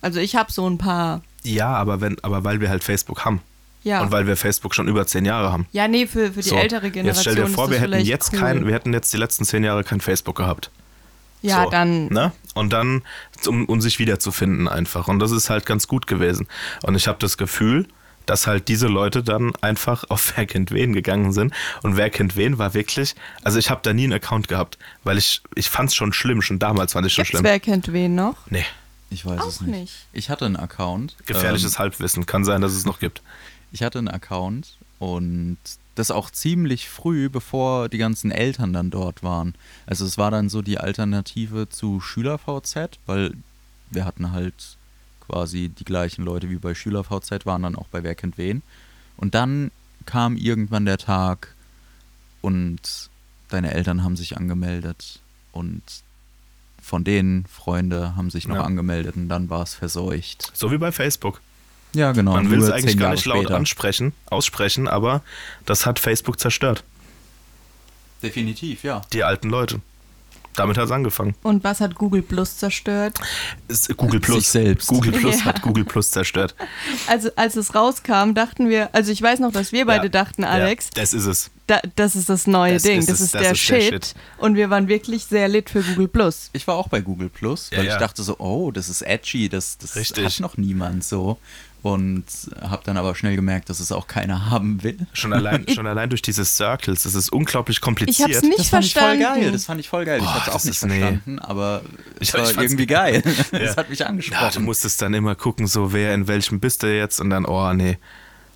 Also ich habe so ein paar. ja, aber wenn, aber weil wir halt Facebook haben Ja. und weil wir Facebook schon über zehn Jahre haben. ja, nee, für, für die So, ältere Generation. Jetzt stell dir vor, wir hätten jetzt cool. kein, wir hätten jetzt die letzten zehn Jahre kein Facebook gehabt. Ja, so, dann. Ne? Und dann, um, um sich wiederzufinden einfach. Und das ist halt ganz gut gewesen. Und ich habe das Gefühl, dass halt diese Leute dann einfach auf Wer kennt wen gegangen sind. Und Wer kennt wen war wirklich, also ich habe da nie einen Account gehabt, weil ich, ich fand es schon schlimm, schon damals fand ich schon Gibt's schlimm. wer kennt wen noch? Nee, Ich weiß Auch es nicht. nicht. Ich hatte einen Account. gefährliches Ähm, Halbwissen. Kann sein, dass es noch gibt. Ich hatte einen Account und das auch ziemlich früh, bevor die ganzen Eltern dann dort waren. Also es war dann so die Alternative zu SchülerVZ, weil wir hatten halt quasi die gleichen Leute wie bei SchülerVZ, waren dann auch bei Wer kennt wen. Und dann kam irgendwann der Tag und deine Eltern haben sich angemeldet und von denen Freunde haben sich noch Ja. angemeldet und dann war es verseucht. So wie bei Facebook. Ja, genau. Man will es eigentlich gar Jahre nicht laut später. ansprechen, aussprechen, aber das hat Facebook zerstört. Definitiv, ja. Die alten Leute. Damit hat es angefangen. Und was hat Google Plus zerstört? Ist Google Plus. Sich selbst. Google Plus Ja. hat Google Plus zerstört. Also als es rauskam, dachten wir, also ich weiß noch, dass wir beide Ja. dachten, Alex, Ja, das ist es. da, das ist das neue Das Ding, ist das ist, das der, ist der Shit. Shit. Und wir waren wirklich sehr lit für Google Plus. Ich war auch bei Google Plus, weil ja. ich dachte so, oh, das ist edgy, das, das Richtig. hat noch niemand so. Und habe dann aber schnell gemerkt, dass es auch keiner haben will. Schon allein, schon allein durch diese Circles, das ist unglaublich kompliziert. Ich hab's nicht das fand verstanden. ich voll geil. Das fand ich voll geil. ich Boah, habe es auch nicht ist- nee. verstanden, aber Ich- es war ich irgendwie geil. Ja. Das hat mich Ja, du angesprochen. musstest dann immer gucken, so wer in welchem bist du jetzt und dann, oh nee.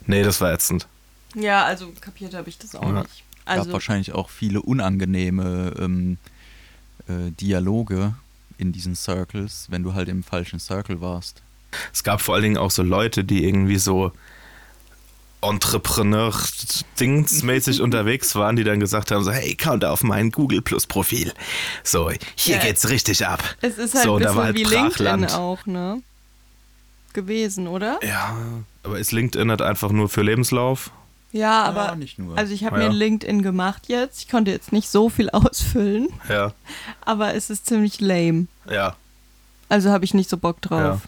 Nee, das war ätzend. Ja, also kapiert habe ich das auch Ja. nicht. Also gab wahrscheinlich auch viele unangenehme ähm, äh, Dialoge in diesen Circles, wenn du halt im falschen Circle warst. Es gab vor allen Dingen auch so Leute, die irgendwie so Entrepreneur-Dingsmäßig unterwegs waren, die dann gesagt haben: so, hey, komm da auf mein Google Plus Profil. So, hier Ja. geht's richtig ab. es ist halt so, ein da bisschen war halt wie LinkedIn Brachland. auch, ne? Gewesen, oder? Ja, aber ist LinkedIn halt einfach nur für Lebenslauf? Ja, aber ja, nicht nur. also ich habe Ja. mir ein LinkedIn gemacht jetzt. Ich konnte jetzt nicht so viel ausfüllen, Ja, aber es ist ziemlich lame. ja. Also habe ich nicht so Bock drauf. Ja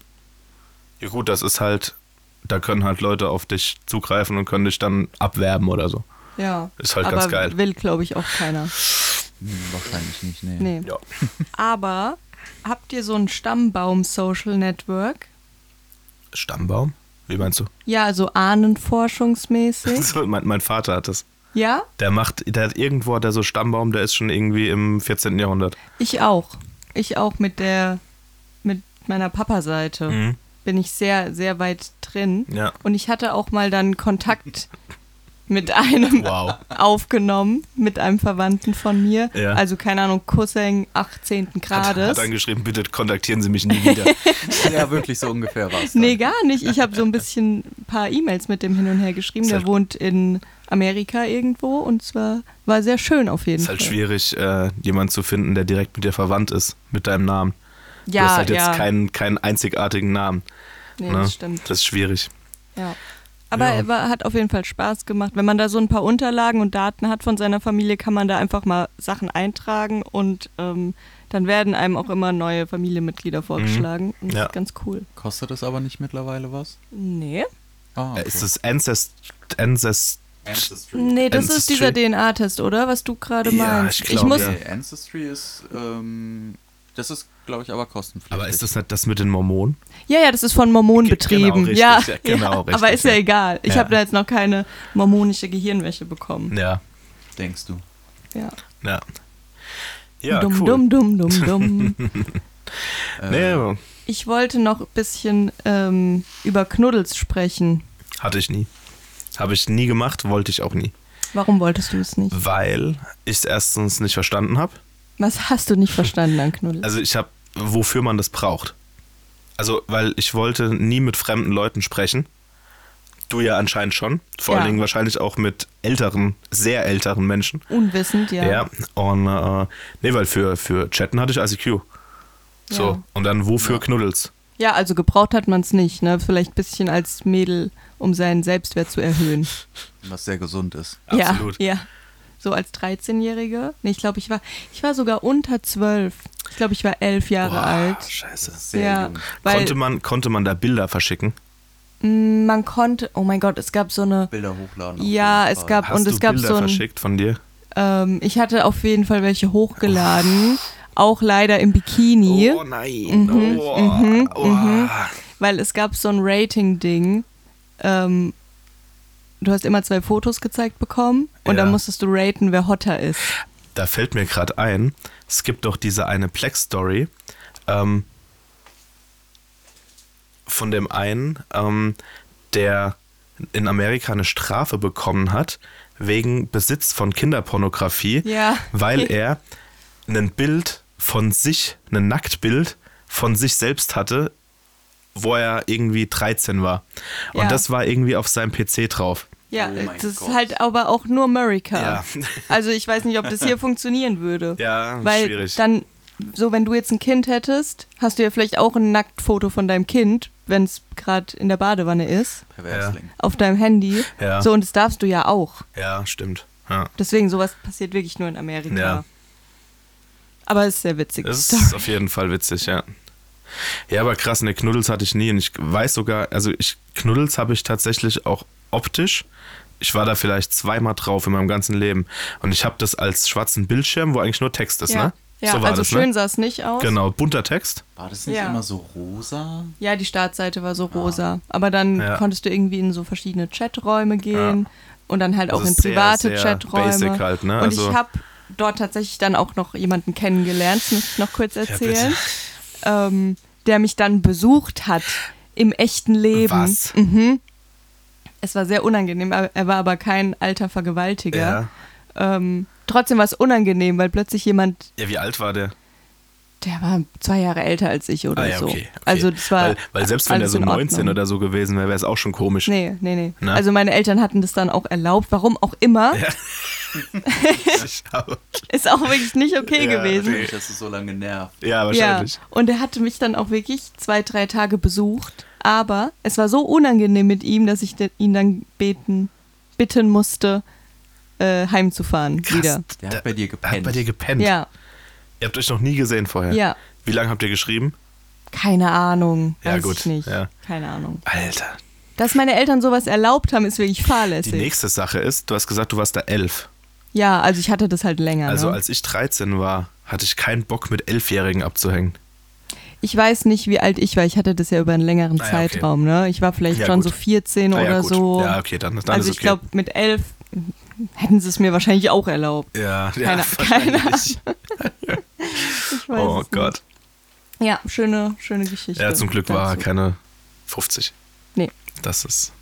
gut, das ist halt, da können halt Leute auf dich zugreifen und können dich dann abwerben oder so. Ja. Ist halt aber ganz geil. will, glaube ich, auch keiner. Hm, wahrscheinlich nicht, nee. Nee. Ja. Aber habt ihr so ein Stammbaum-Social Network? Stammbaum? Wie meinst du? Ja, so ahnenforschungsmäßig. So, mein, mein Vater hat das. ja, Der macht, der hat irgendwo hat der so Stammbaum, der ist schon irgendwie im 14. Jahrhundert. ich auch. Ich auch mit der, mit meiner Papa-Seite Mhm. Bin ich sehr, sehr weit drin. Ja. Und ich hatte auch mal dann Kontakt mit einem Wow. aufgenommen, mit einem Verwandten von mir. Ja. Also keine Ahnung, Cousin 18. Hat, Grades. hat dann geschrieben, bitte kontaktieren Sie mich nie wieder. Ja, wirklich so ungefähr war es. Nee, gar nicht. Ich habe so ein bisschen ein paar E-Mails mit dem hin und her geschrieben. Ist Der halt- wohnt in Amerika irgendwo und zwar war sehr schön auf jeden ist halt Fall. schwierig, äh, jemanden zu finden, der direkt mit dir verwandt ist, mit deinem Namen. Ja, du hast halt ja. jetzt keinen, keinen einzigartigen Namen. nee, ne? das stimmt. Das ist schwierig. Ja. Aber Ja. er war, hat auf jeden Fall Spaß gemacht. Wenn man da so ein paar Unterlagen und Daten hat von seiner Familie, kann man da einfach mal Sachen eintragen und ähm, dann werden einem auch immer neue Familienmitglieder vorgeschlagen. Und das Mhm. Ja. ist ganz cool. Kostet das aber nicht mittlerweile was? Nee. Ah, Äh, Ist das Ancest Ancest Ancestry. Nee, das ist Ancestry? dieser DNA-Test, oder? Was du gerade Ja, meinst. ich glaub, muss, ja. Nee, Ancestry ist, ähm, das ist, glaube ich, aber kostenpflichtig. Aber ist das nicht das mit den Mormonen? Ja, ja, das ist von Mormonen Ge- betrieben. genau, richtig, ja, ja, genau, ja, richtig, aber ist ja, ja. egal. Ich Ja. habe da jetzt noch keine mormonische Gehirnwäsche bekommen. Ja. Denkst du? Ja. Ja. Ja, dumm, cool. dumm, dumm, dumm, dumm. Äh, Nee, Ich wollte noch ein bisschen ähm, über Knuddels sprechen. Hatte ich nie. Habe ich nie gemacht, wollte ich auch nie. Warum wolltest du es nicht? Weil ich es erstens nicht verstanden habe. Was hast du nicht verstanden an Knuddels? Also ich habe, wofür man das braucht. Also, weil ich wollte nie mit fremden Leuten sprechen. Du ja anscheinend schon. Vor Ja. allen Dingen wahrscheinlich auch mit älteren, sehr älteren Menschen. Unwissend, ja. Ja. Und äh, nee, weil für, für Chatten hatte ich ICQ. So. Ja. Und dann wofür Knuddels? Ja, also gebraucht hat man es nicht, ne? Vielleicht ein bisschen als Mädel, um seinen Selbstwert zu erhöhen. Was sehr gesund ist. Absolut. Ja, ja. So als 13-Jährige. Nee, ich glaube, ich war, ich war sogar unter 12. Ich glaube, ich war elf Jahre Boah, alt. Scheiße. Sehr ja, jung. weil Konnte man, konnte man da Bilder verschicken? mh, man konnte, oh mein Gott, es gab so eine, Bilder hochladen. ja, es gab, Hast und du es gab Bilder so ein, verschickt von dir? ähm, ich hatte auf jeden Fall welche hochgeladen, auch leider im Bikini. Oh nein. Mhm, oh, mhm, oh. mhm. weil es gab so ein Rating-Ding. Ähm, du hast immer zwei Fotos gezeigt bekommen und Ja. dann musstest du raten, wer hotter ist. Da fällt mir gerade ein, es gibt doch diese eine Plex-Story ähm, von dem einen, ähm, der in Amerika eine Strafe bekommen hat wegen Besitz von Kinderpornografie, Ja. weil er ein Bild von sich, ein Nacktbild von sich selbst hatte, wo er irgendwie 13 war. Und Ja. das war irgendwie auf seinem PC drauf. Ja, Oh das Gott. ist halt aber auch nur America. Ja. Also ich weiß nicht, ob das hier funktionieren würde. Ja, Weil schwierig. dann, so wenn du jetzt ein Kind hättest, hast du ja vielleicht auch ein Nacktfoto von deinem Kind, wenn es gerade in der Badewanne ist, Perversling. auf deinem Handy. Ja. So, und das darfst du ja auch. ja, stimmt. Ja. Deswegen, sowas passiert wirklich nur in Amerika. Ja. Aber es ist sehr witzig. Das Story. ist auf jeden Fall witzig, ja. Ja, aber krass, ne, Knuddels hatte ich nie und ich weiß sogar, also ich, Knuddels habe ich tatsächlich auch optisch. Ich war da vielleicht zweimal drauf in meinem ganzen Leben und ich habe das als schwarzen Bildschirm, wo eigentlich nur Text ist, ja. ne? Ja, so war also das, schön ne? sah es nicht aus. Genau, bunter Text. War das nicht Ja. immer so rosa? Ja, die Startseite war so rosa. Aber dann Ja. konntest du irgendwie in so verschiedene Chaträume gehen und dann halt auch Also in sehr, private sehr Chaträume. basic halt, ne? Und Also- ich habe dort tatsächlich dann auch noch jemanden kennengelernt, das muss ich noch kurz erzählen, ähm, der mich dann besucht hat im echten Leben. Was? Mhm. Es war sehr unangenehm. Er war aber kein alter Vergewaltiger. Ja. Ähm, trotzdem war es unangenehm, weil plötzlich jemand, ja, wie alt war der? Der war zwei Jahre älter als ich oder ah ja, so. okay. okay. Also das war weil, weil selbst wenn er so in 19 Ordnung. oder so gewesen wäre, wäre es auch schon komisch. Nee, nee, nee. Ne? Also meine Eltern hatten das dann auch erlaubt, warum auch immer. Ja. Ist auch wirklich nicht okay Ja, gewesen. nee. dass es so lange nervt. ja, Ja, wahrscheinlich. und er hatte mich dann auch wirklich zwei, drei Tage besucht. Aber es war so unangenehm mit ihm, dass ich ihn dann beten, bitten musste, äh, heimzufahren Krass. wieder. Der hat bei dir Er hat gepennt. bei dir gepennt. Ja, Ihr habt euch noch nie gesehen vorher. ja. Wie lange habt ihr geschrieben? Keine Ahnung. Ja, weiß gut, ich nicht. ja. Keine Ahnung. Alter. Dass meine Eltern sowas erlaubt haben, ist wirklich Die fahrlässig. nächste Sache ist, du hast gesagt, du warst da elf. Ja, also ich hatte das halt länger. Also ne? als ich 13 war, hatte ich keinen Bock mit Elfjährigen abzuhängen. Ich weiß nicht, wie alt ich war. Ich hatte das ja über einen längeren Ah ja, okay. Zeitraum. Ne? Ich war vielleicht Ja, schon gut. so 14 Ah ja, oder gut. so. Ja, okay, dann, dann also ist ich okay. glaube, mit elf hätten sie es mir wahrscheinlich auch erlaubt. ja, ja, keine- wahrscheinlich. Ich weiß Oh es Gott. Nicht. Ja, schöne, schöne Geschichte. Ja, zum Glück war er dazu. keine 50. Nee. Das ist.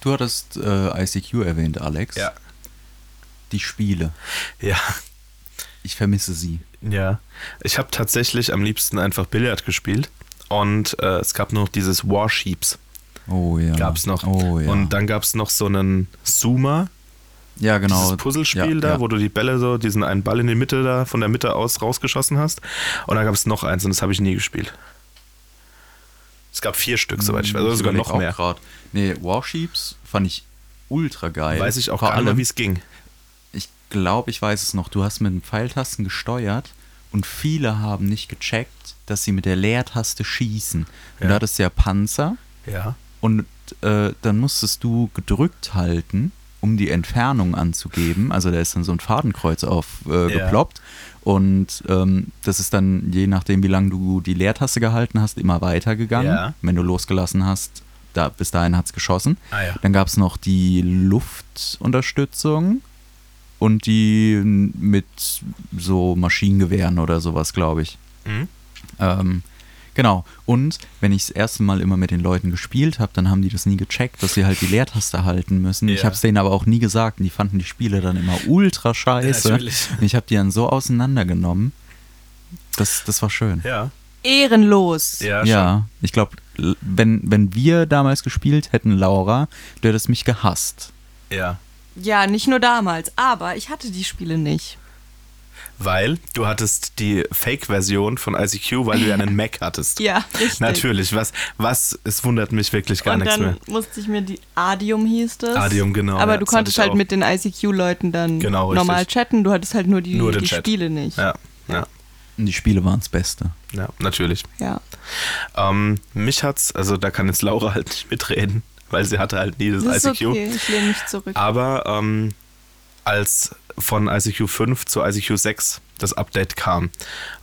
Du hattest äh, ICQ erwähnt, Alex. Ja. Die Spiele. Ja. Ich vermisse sie. Ja. Ich habe tatsächlich am liebsten einfach Billard gespielt. Und äh, es gab noch dieses Warsheeps. Oh ja. Gab's noch. Oh ja. Und dann gab es noch so einen Zoomer, ja, genau. dieses Puzzlespiel ja, da, ja. wo du die Bälle so, diesen einen Ball in die Mitte da, von der Mitte aus rausgeschossen hast. Und dann gab es noch eins und das habe ich nie gespielt. Es gab vier Stück, soweit ich weiß, oder sogar überleg noch mehr. grad. Nee, Warsheeps fand ich ultra geil. Weiß ich auch Vor gar nicht wie es ging. ich glaube, ich weiß es noch. Du hast mit den Pfeiltasten gesteuert und viele haben nicht gecheckt, dass sie mit der Leertaste schießen. Und Ja. da hattest du ja Panzer Ja. und äh, dann musstest du gedrückt halten, um die Entfernung anzugeben. Also da ist dann so ein Fadenkreuz aufgeploppt. Äh, Ja. geploppt. Und ähm, das ist dann, je nachdem, wie lange du die Leertaste gehalten hast, immer weitergegangen. Ja. Wenn du losgelassen hast, da, bis dahin hat es geschossen. Ah ja. Dann gab es noch die Luftunterstützung und die mit so Maschinengewehren oder sowas, glaube ich. Mhm. Ähm, Genau. Und wenn ich das erste Mal immer mit den Leuten gespielt habe, dann haben die das nie gecheckt, dass sie halt die Leertaste halten müssen. Ich Ja. habe es denen aber auch nie gesagt und die fanden die Spiele dann immer ultra scheiße. natürlich. und ich habe die dann so auseinandergenommen. Das, das war schön. Ja. Ehrenlos. Ja, Ja, ich glaube, wenn, wenn wir damals gespielt hätten, Laura, du hättest mich gehasst. Ja. Ja, nicht nur damals, aber ich hatte die Spiele nicht. Weil du hattest die Fake-Version von ICQ, weil du ja einen Mac hattest. Ja, richtig. Natürlich, was, was, es wundert mich wirklich gar und nichts dann mehr. musste ich mir die Adium hieß das. Adium, genau, Aber ja, du konntest halt auch. mit den ICQ-Leuten dann Genau, normal richtig. chatten. Du hattest halt nur die, Nur die Chat. Spiele nicht. Ja, ja, Und die Spiele waren das Beste. ja, natürlich. Ja. Ähm, mich hat's, also da kann jetzt Laura halt nicht mitreden, weil sie hatte halt nie das, Das ist ICQ. okay, ich lehne mich zurück. Aber ähm, als von ICQ 5 zu ICQ 6 das Update kam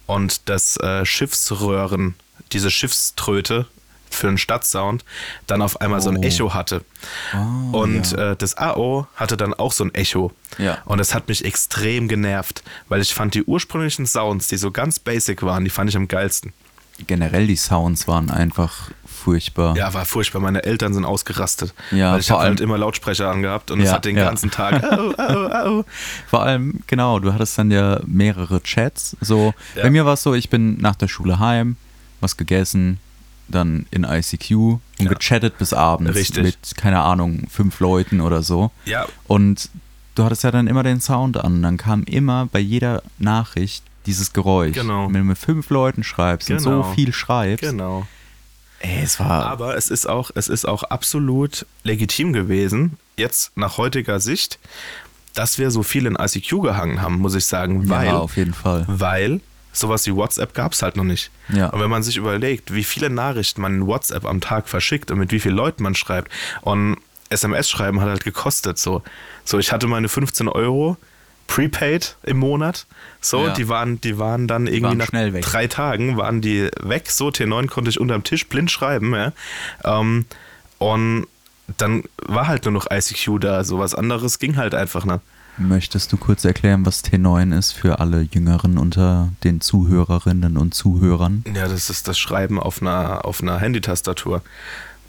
und das äh, Schiffsröhren, diese Schiffströte für einen Stadtsound, dann auf einmal so ein Oh. Echo hatte. Oh, Und ja. äh, das AO hatte dann auch so ein Echo. Ja. Und das hat mich extrem genervt, weil ich fand die ursprünglichen Sounds, die so ganz basic waren, die fand ich am geilsten. generell die Sounds waren einfach furchtbar. Ja, war furchtbar. Meine Eltern sind ausgerastet. Ja, weil ich vor habe halt allem- immer Lautsprecher angehabt und es Ja, hat den ja. ganzen Tag. Au, au, au. Vor allem, genau, du hattest dann ja mehrere Chats. So, Ja. bei mir war es so, ich bin nach der Schule heim, was gegessen, dann in ICQ und Ja. gechattet bis abends Richtig. mit, keine Ahnung, fünf Leuten oder so. Ja, Und du hattest ja dann immer den Sound an. Dann kam immer bei jeder Nachricht dieses Geräusch. Genau. Wenn du mit fünf Leuten schreibst und Genau. so viel schreibst. genau. Ey, es war. Aber es ist auch, es ist auch absolut legitim gewesen, jetzt nach heutiger Sicht, dass wir so viel in ICQ gehangen haben, muss ich sagen, weil, ja, auf jeden Fall. weil sowas wie WhatsApp gab es halt noch nicht. Ja. Und wenn man sich überlegt, wie viele Nachrichten man in WhatsApp am Tag verschickt und mit wie vielen Leuten man schreibt und SMS schreiben hat halt gekostet so. So, ich hatte meine 15 Euro prepaid im Monat. So, Ja. die waren, die waren dann irgendwie waren nach schnell weg. drei Tagen waren die weg. So, T9 konnte ich unterm Tisch blind schreiben, ja. Ähm, und dann war halt nur noch ICQ da. So was anderes ging halt einfach, ne? Möchtest du kurz erklären, was T9 ist für alle Jüngeren unter den Zuhörerinnen und Zuhörern? Ja, das ist das Schreiben auf einer, auf einer Handytastatur.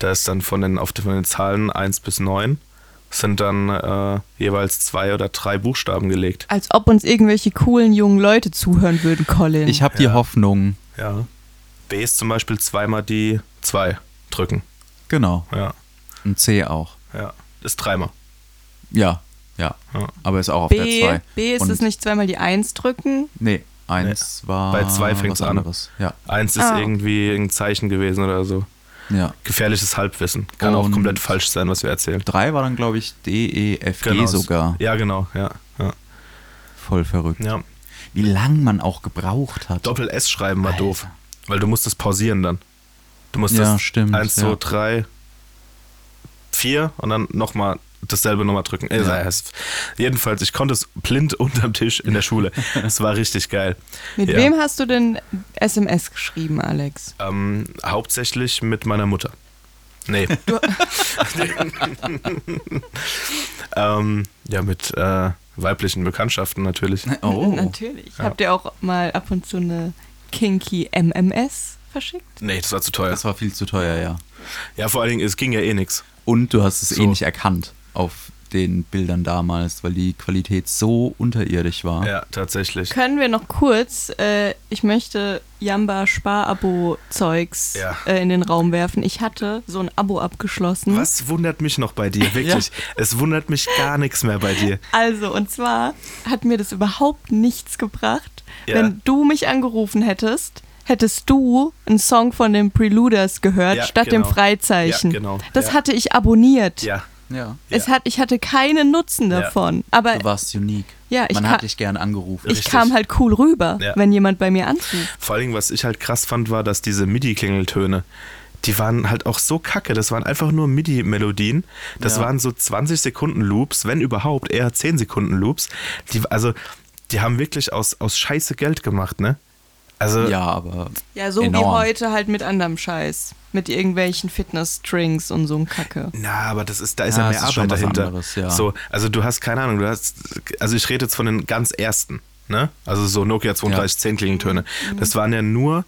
Da ist dann von den, auf den, von den Zahlen 1 bis 9 sind dann äh, jeweils zwei oder drei Buchstaben gelegt. Als ob uns irgendwelche coolen jungen Leute zuhören würden, Colin. Ich habe die Ja. Hoffnung, Ja. B ist zum Beispiel zweimal die 2 drücken. genau, Ja, und C auch. ja. Ist dreimal. Ja, ja, Ja. aber ist auch auf der B, 2. B ist Und- es nicht zweimal die Eins drücken. Nee, eins war Bei zwei fängt's was an. anderes. Ja, Eins ist Ah. irgendwie ein Zeichen gewesen oder so. Ja. Gefährliches Halbwissen. Kann auch Und- komplett falsch sein, was wir erzählen. Drei war dann, glaube ich, D, E, F, G Genau. sogar. Ja, genau. Ja, ja. Voll verrückt. ja. Wie lang man auch gebraucht hat. Doppel-S schreiben war Alter. doof. Weil du musstest pausieren dann. Du musstest Ja, stimmt, 1, ja. 2, 3, 4 und dann nochmal dasselbe nochmal drücken. Äh, Ja. Jedenfalls, ich konnte es blind unterm Tisch in der Schule. Es war richtig geil. Mit Ja. wem hast du denn SMS geschrieben, Alex? Ähm, hauptsächlich mit meiner Mutter. Nee. ähm, ja, mit äh, weiblichen Bekanntschaften natürlich. Oh, Natürlich. Ja. Habt ihr auch mal ab und zu eine kinky MMS verschickt? Nee, das war zu teuer. das war viel zu teuer, ja. Ja, vor allen Dingen, es ging ja eh nichts. Und du hast es So. eh nicht erkannt auf den Bildern damals, weil die Qualität so unterirdisch war. Ja, tatsächlich. Können wir noch kurz, äh, ich möchte Jamba Spar-Abo-Zeugs Ja. äh, in den Raum werfen. Ich hatte so ein Abo abgeschlossen. Was wundert mich noch bei dir? Wirklich. Es wundert mich gar nichts mehr bei dir. Also, und zwar hat mir das überhaupt nichts gebracht. Ja. Wenn du mich angerufen hättest, hättest du einen Song von den Preluders gehört, Ja, statt dem genau. Freizeichen. Ja, genau. Das Ja. hatte ich abonniert. Ja. Ja. Es Ja. hat, ich hatte keinen Nutzen Ja. davon. Aber Du warst unique. ja, ich, Man hat dich gern angerufen. ich Richtig. kam halt cool rüber, Ja. wenn jemand bei mir anruft. Vor allen Dingen, was ich halt krass fand, war, dass diese MIDI-Klingeltöne, die waren halt auch so kacke. Das waren einfach nur MIDI-Melodien. Das Ja. waren so 20 Sekunden Loops, wenn überhaupt, eher 10 Sekunden Loops. Die, also, die haben wirklich aus, aus Scheiße Geld gemacht, ne? Also, Ja, aber Ja, so wie Enorm. heute halt mit anderem Scheiß. Mit irgendwelchen Fitness-Strings und so ein Kacke. Na, aber das ist, da ist Ja, ja, mehr ist schon Arbeit was dahinter. anderes, ja. So, also du hast keine Ahnung, du hast, also ich rede jetzt von den ganz ersten, ne? Also so Nokia 3210 Klingeltöne. Das waren ja nur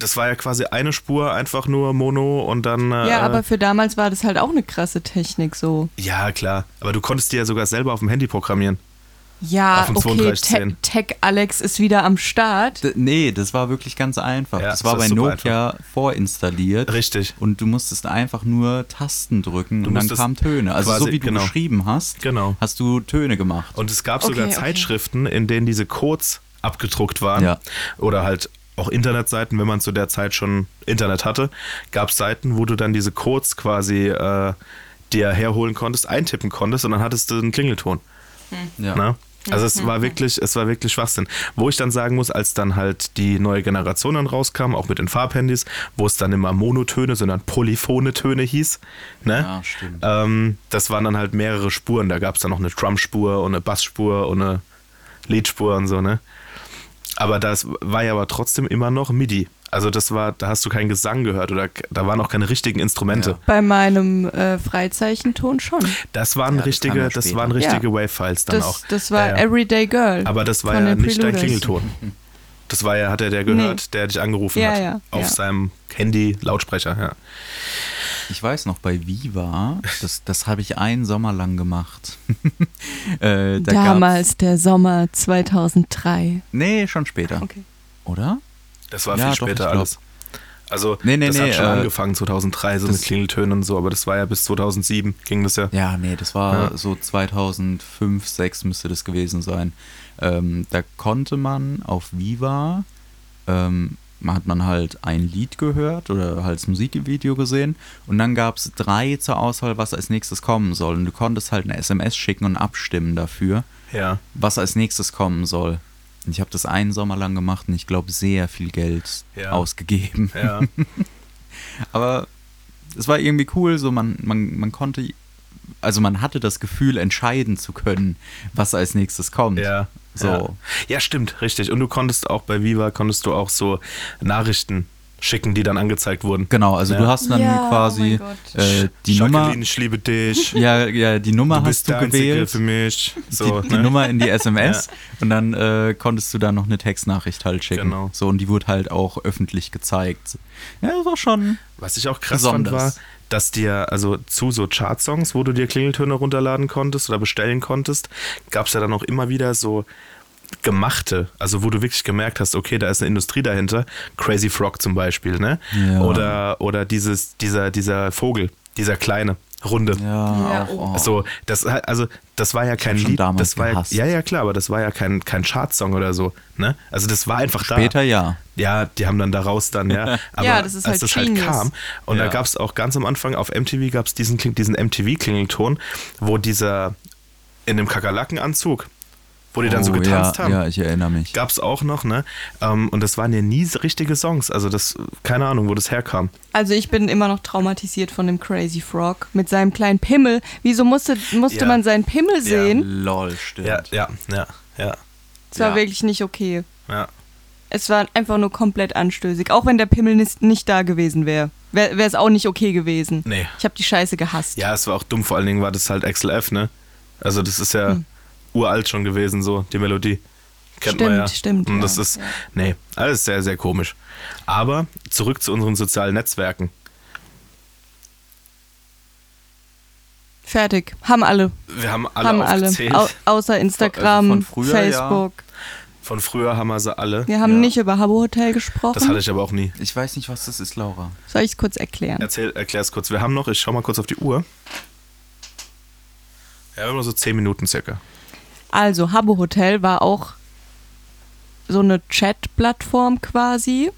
das war ja quasi eine Spur, einfach nur Mono und dann. Äh, ja, aber für damals war das halt auch eine krasse Technik so. Ja, klar. Aber du konntest die ja sogar selber auf dem Handy programmieren. Ja, okay, 3210. Te Tech Alex ist wieder am Start. D nee, das war wirklich ganz einfach. Ja, das das war ist bei Nokia vorinstalliert. Richtig. Und du musstest einfach nur Tasten drücken Du und dann kamen Töne. Also quasi- so wie du genau. geschrieben hast, Genau. hast du Töne gemacht. Und es gab Okay, sogar okay. Zeitschriften, in denen diese Codes abgedruckt waren. Ja. Oder halt auch Internetseiten, wenn man zu der Zeit schon Internet hatte, gab es Seiten, wo du dann diese Codes quasi äh, dir herholen konntest, eintippen konntest und dann hattest du einen Klingelton. ja. Ne? Also es war wirklich, es war wirklich Schwachsinn. Wo ich dann sagen muss, als dann halt die neue Generation dann rauskam, auch mit den Farbhandys, wo es dann immer Monotöne, sondern polyphone Töne hieß, ne? Ja, stimmt. Ähm, das waren dann halt mehrere Spuren. Da gab es dann noch eine Drumspur und eine Bassspur und eine Leadspur und so, ne? Aber das war ja aber trotzdem immer noch MIDI. Also das war, da hast du keinen Gesang gehört oder da waren auch keine richtigen Instrumente. Ja. Bei meinem äh, Freizeichenton schon. Das waren Ja, das richtige, das später. waren richtige Ja. Wave-Files dann Das, auch. das war Ja, ja. Everyday Girl. Aber das war ja nicht dein. Klingelton. Das war ja, hat er der gehört, Nee. der dich angerufen Ja, hat. ja, auf ja. seinem Handy-Lautsprecher, ja. Ich weiß noch, bei Viva, das, das habe ich einen Sommer lang gemacht. äh, da Damals der Sommer 2003. Gab's, nee, schon später. Okay. Oder? Das war Ja, viel doch, später glaub. alles. Also, Nee, nee, das nee, hat schon äh, angefangen 2003, so mit Klingeltönen und so, aber das war ja bis 2007 ging das ja. Ja, nee, das war Ja. so 2005, 2006 müsste das gewesen sein. Ähm, da konnte man auf Viva, ähm, hat man halt ein Lied gehört oder halt das Musikvideo gesehen und dann gab es drei zur Auswahl, was als nächstes kommen soll. Und du konntest halt eine SMS schicken und abstimmen dafür, Ja. was als nächstes kommen soll. Und ich habe das einen Sommer lang gemacht und ich glaube sehr viel Geld Ja. ausgegeben. Ja. Aber es war irgendwie cool, so man, man, man konnte, also man hatte das Gefühl, entscheiden zu können, was als nächstes kommt. Ja. So. Ja. ja, stimmt, richtig. Und du konntest auch bei Viva konntest du auch so Nachrichten schicken, die dann angezeigt wurden. Genau, also Ja. du hast dann Ja, quasi oh mein Gott. äh, die Jacqueline, Nummer, ich liebe dich. ja, ja, die Nummer du bist hast du gewählt, für mich. So, die, die ne? Nummer in die SMS und dann äh, konntest du da noch eine Textnachricht halt schicken. Genau. So, und die wurde halt auch öffentlich gezeigt. Ja, das war schon. Was ich auch krass Besonders. fand, war, dass dir, also zu so Chartsongs, wo du dir Klingeltöne runterladen konntest oder bestellen konntest, gab es ja dann auch immer wieder so gemachte, also wo du wirklich gemerkt hast, okay, da ist eine Industrie dahinter, Crazy Frog zum Beispiel, ne? Ja. Oder, oder dieses, dieser, dieser Vogel, dieser kleine, runde. Ja, Ja, auch, oh. Also das, also das war ja kein Lied, das war ja, ja, ja klar, aber das war ja kein, kein Chartsong oder so, ne? Also das war einfach Später da. ja. Ja, die haben dann daraus dann, ja. Aber Ja, das ist als halt das halt Genius. kam und da Ja. gab es auch ganz am Anfang auf MTV gab es diesen, Kling- diesen MTV-Klingelton, wo dieser in dem Kakerlakenanzug, wo die dann so Oh, getanzt ja, haben. Ja, ich erinnere mich. Gab es auch noch, ne? Ähm, und das waren ja nie richtige Songs. Also das, keine Ahnung, wo das herkam. Also ich bin immer noch traumatisiert von dem Crazy Frog mit seinem kleinen Pimmel. Wieso musste, musste Ja. man seinen Pimmel sehen? Lol, stimmt. Ja, ja, ja, ja, Das war Ja. wirklich nicht okay. ja. Es war einfach nur komplett anstößig. Auch wenn der Pimmel nicht da gewesen wäre. Wäre es auch nicht okay gewesen. Nee. Ich habe die Scheiße gehasst. Ja, es war auch dumm, vor allen Dingen war das halt XLF, ne? Also das ist ja Hm. Uralt schon gewesen, so, die Melodie. Kennt Stimmt, man ja. stimmt, Und ja. das ist, Ja. nee, alles sehr, sehr komisch. Aber zurück zu unseren sozialen Netzwerken. Fertig. Haben alle. Wir haben alle haben alle. aufgezählt. Au außer Instagram, von früher, Facebook. Von früher haben wir sie alle. Wir haben Ja. nicht über Habbo Hotel gesprochen. Das hatte ich aber auch nie. Ich weiß nicht, was das ist, Laura. Soll ich es kurz erklären? Erzähl, erklär's kurz. Wir haben noch, ich schau mal kurz auf die Uhr. Ja, immer so zehn Minuten circa. Also, Habbo Hotel war auch so eine Chat-Plattform quasi.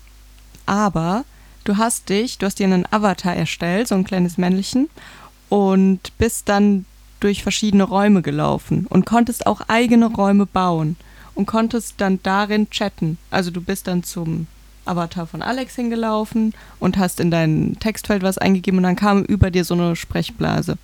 Aber du hast dich, du hast dir einen Avatar erstellt, so ein kleines Männchen, und bist dann durch verschiedene Räume gelaufen und konntest auch eigene Räume bauen und konntest dann darin chatten. Also du bist dann zum Avatar von Alex hingelaufen und hast in dein Textfeld was eingegeben und dann kam über dir so eine Sprechblase.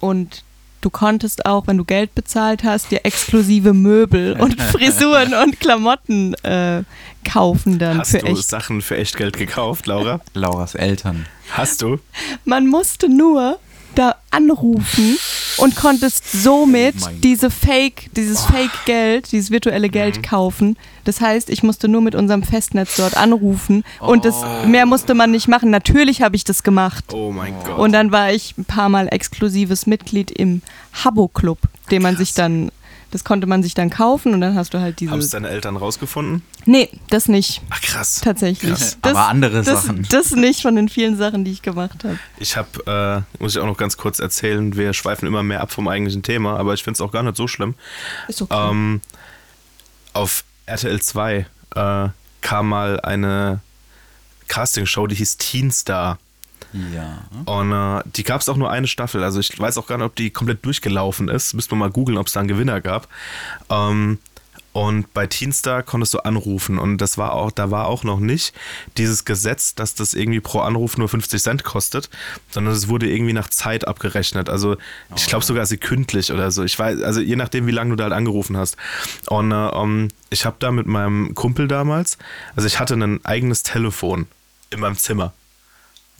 Und du konntest auch, wenn du Geld bezahlt hast, dir exklusive Möbel und Frisuren und Klamotten äh, kaufen dann Hast für du echt. Sachen für echt Geld gekauft, Laura? Lauras Eltern. Hast du? Man musste nur da anrufen und konntest somit Oh diese Fake, dieses Fake-Geld, dieses virtuelle Geld Mhm. kaufen. Das heißt, ich musste nur mit unserem Festnetz dort anrufen und das, Oh. mehr musste man nicht machen. Natürlich habe ich das gemacht. Oh mein Gott. Und dann war ich ein paar Mal exklusives Mitglied im Habbo-Club, den man sich dann, das konnte man sich dann kaufen und dann hast du halt Haben es diese. deine Eltern rausgefunden? Nee, das nicht. Ach krass. Tatsächlich. Krass. Das, Aber andere das, Sachen. Das nicht von den vielen Sachen, die ich gemacht habe. Ich habe, äh, muss ich auch noch ganz kurz erzählen, wir schweifen immer mehr ab vom eigentlichen Thema, aber ich finde es auch gar nicht so schlimm. Ist okay. Ähm, auf RTL 2 äh, kam mal eine Castingshow, die hieß Teen Star. Ja. Und äh, die gab es auch nur eine Staffel. Also ich weiß auch gar nicht, ob die komplett durchgelaufen ist. Müsste man mal googeln, ob es da einen Gewinner gab. Ähm, und bei Teenstar konntest du anrufen. Und das war auch, da war auch noch nicht dieses Gesetz, dass das irgendwie pro Anruf nur 50 Cent kostet, sondern es wurde irgendwie nach Zeit abgerechnet. Also ich glaube sogar sekündlich oder so. Ich weiß, also je nachdem, wie lange du da halt angerufen hast. Und äh, um, ich habe da mit meinem Kumpel damals, also ich hatte ein eigenes Telefon in meinem Zimmer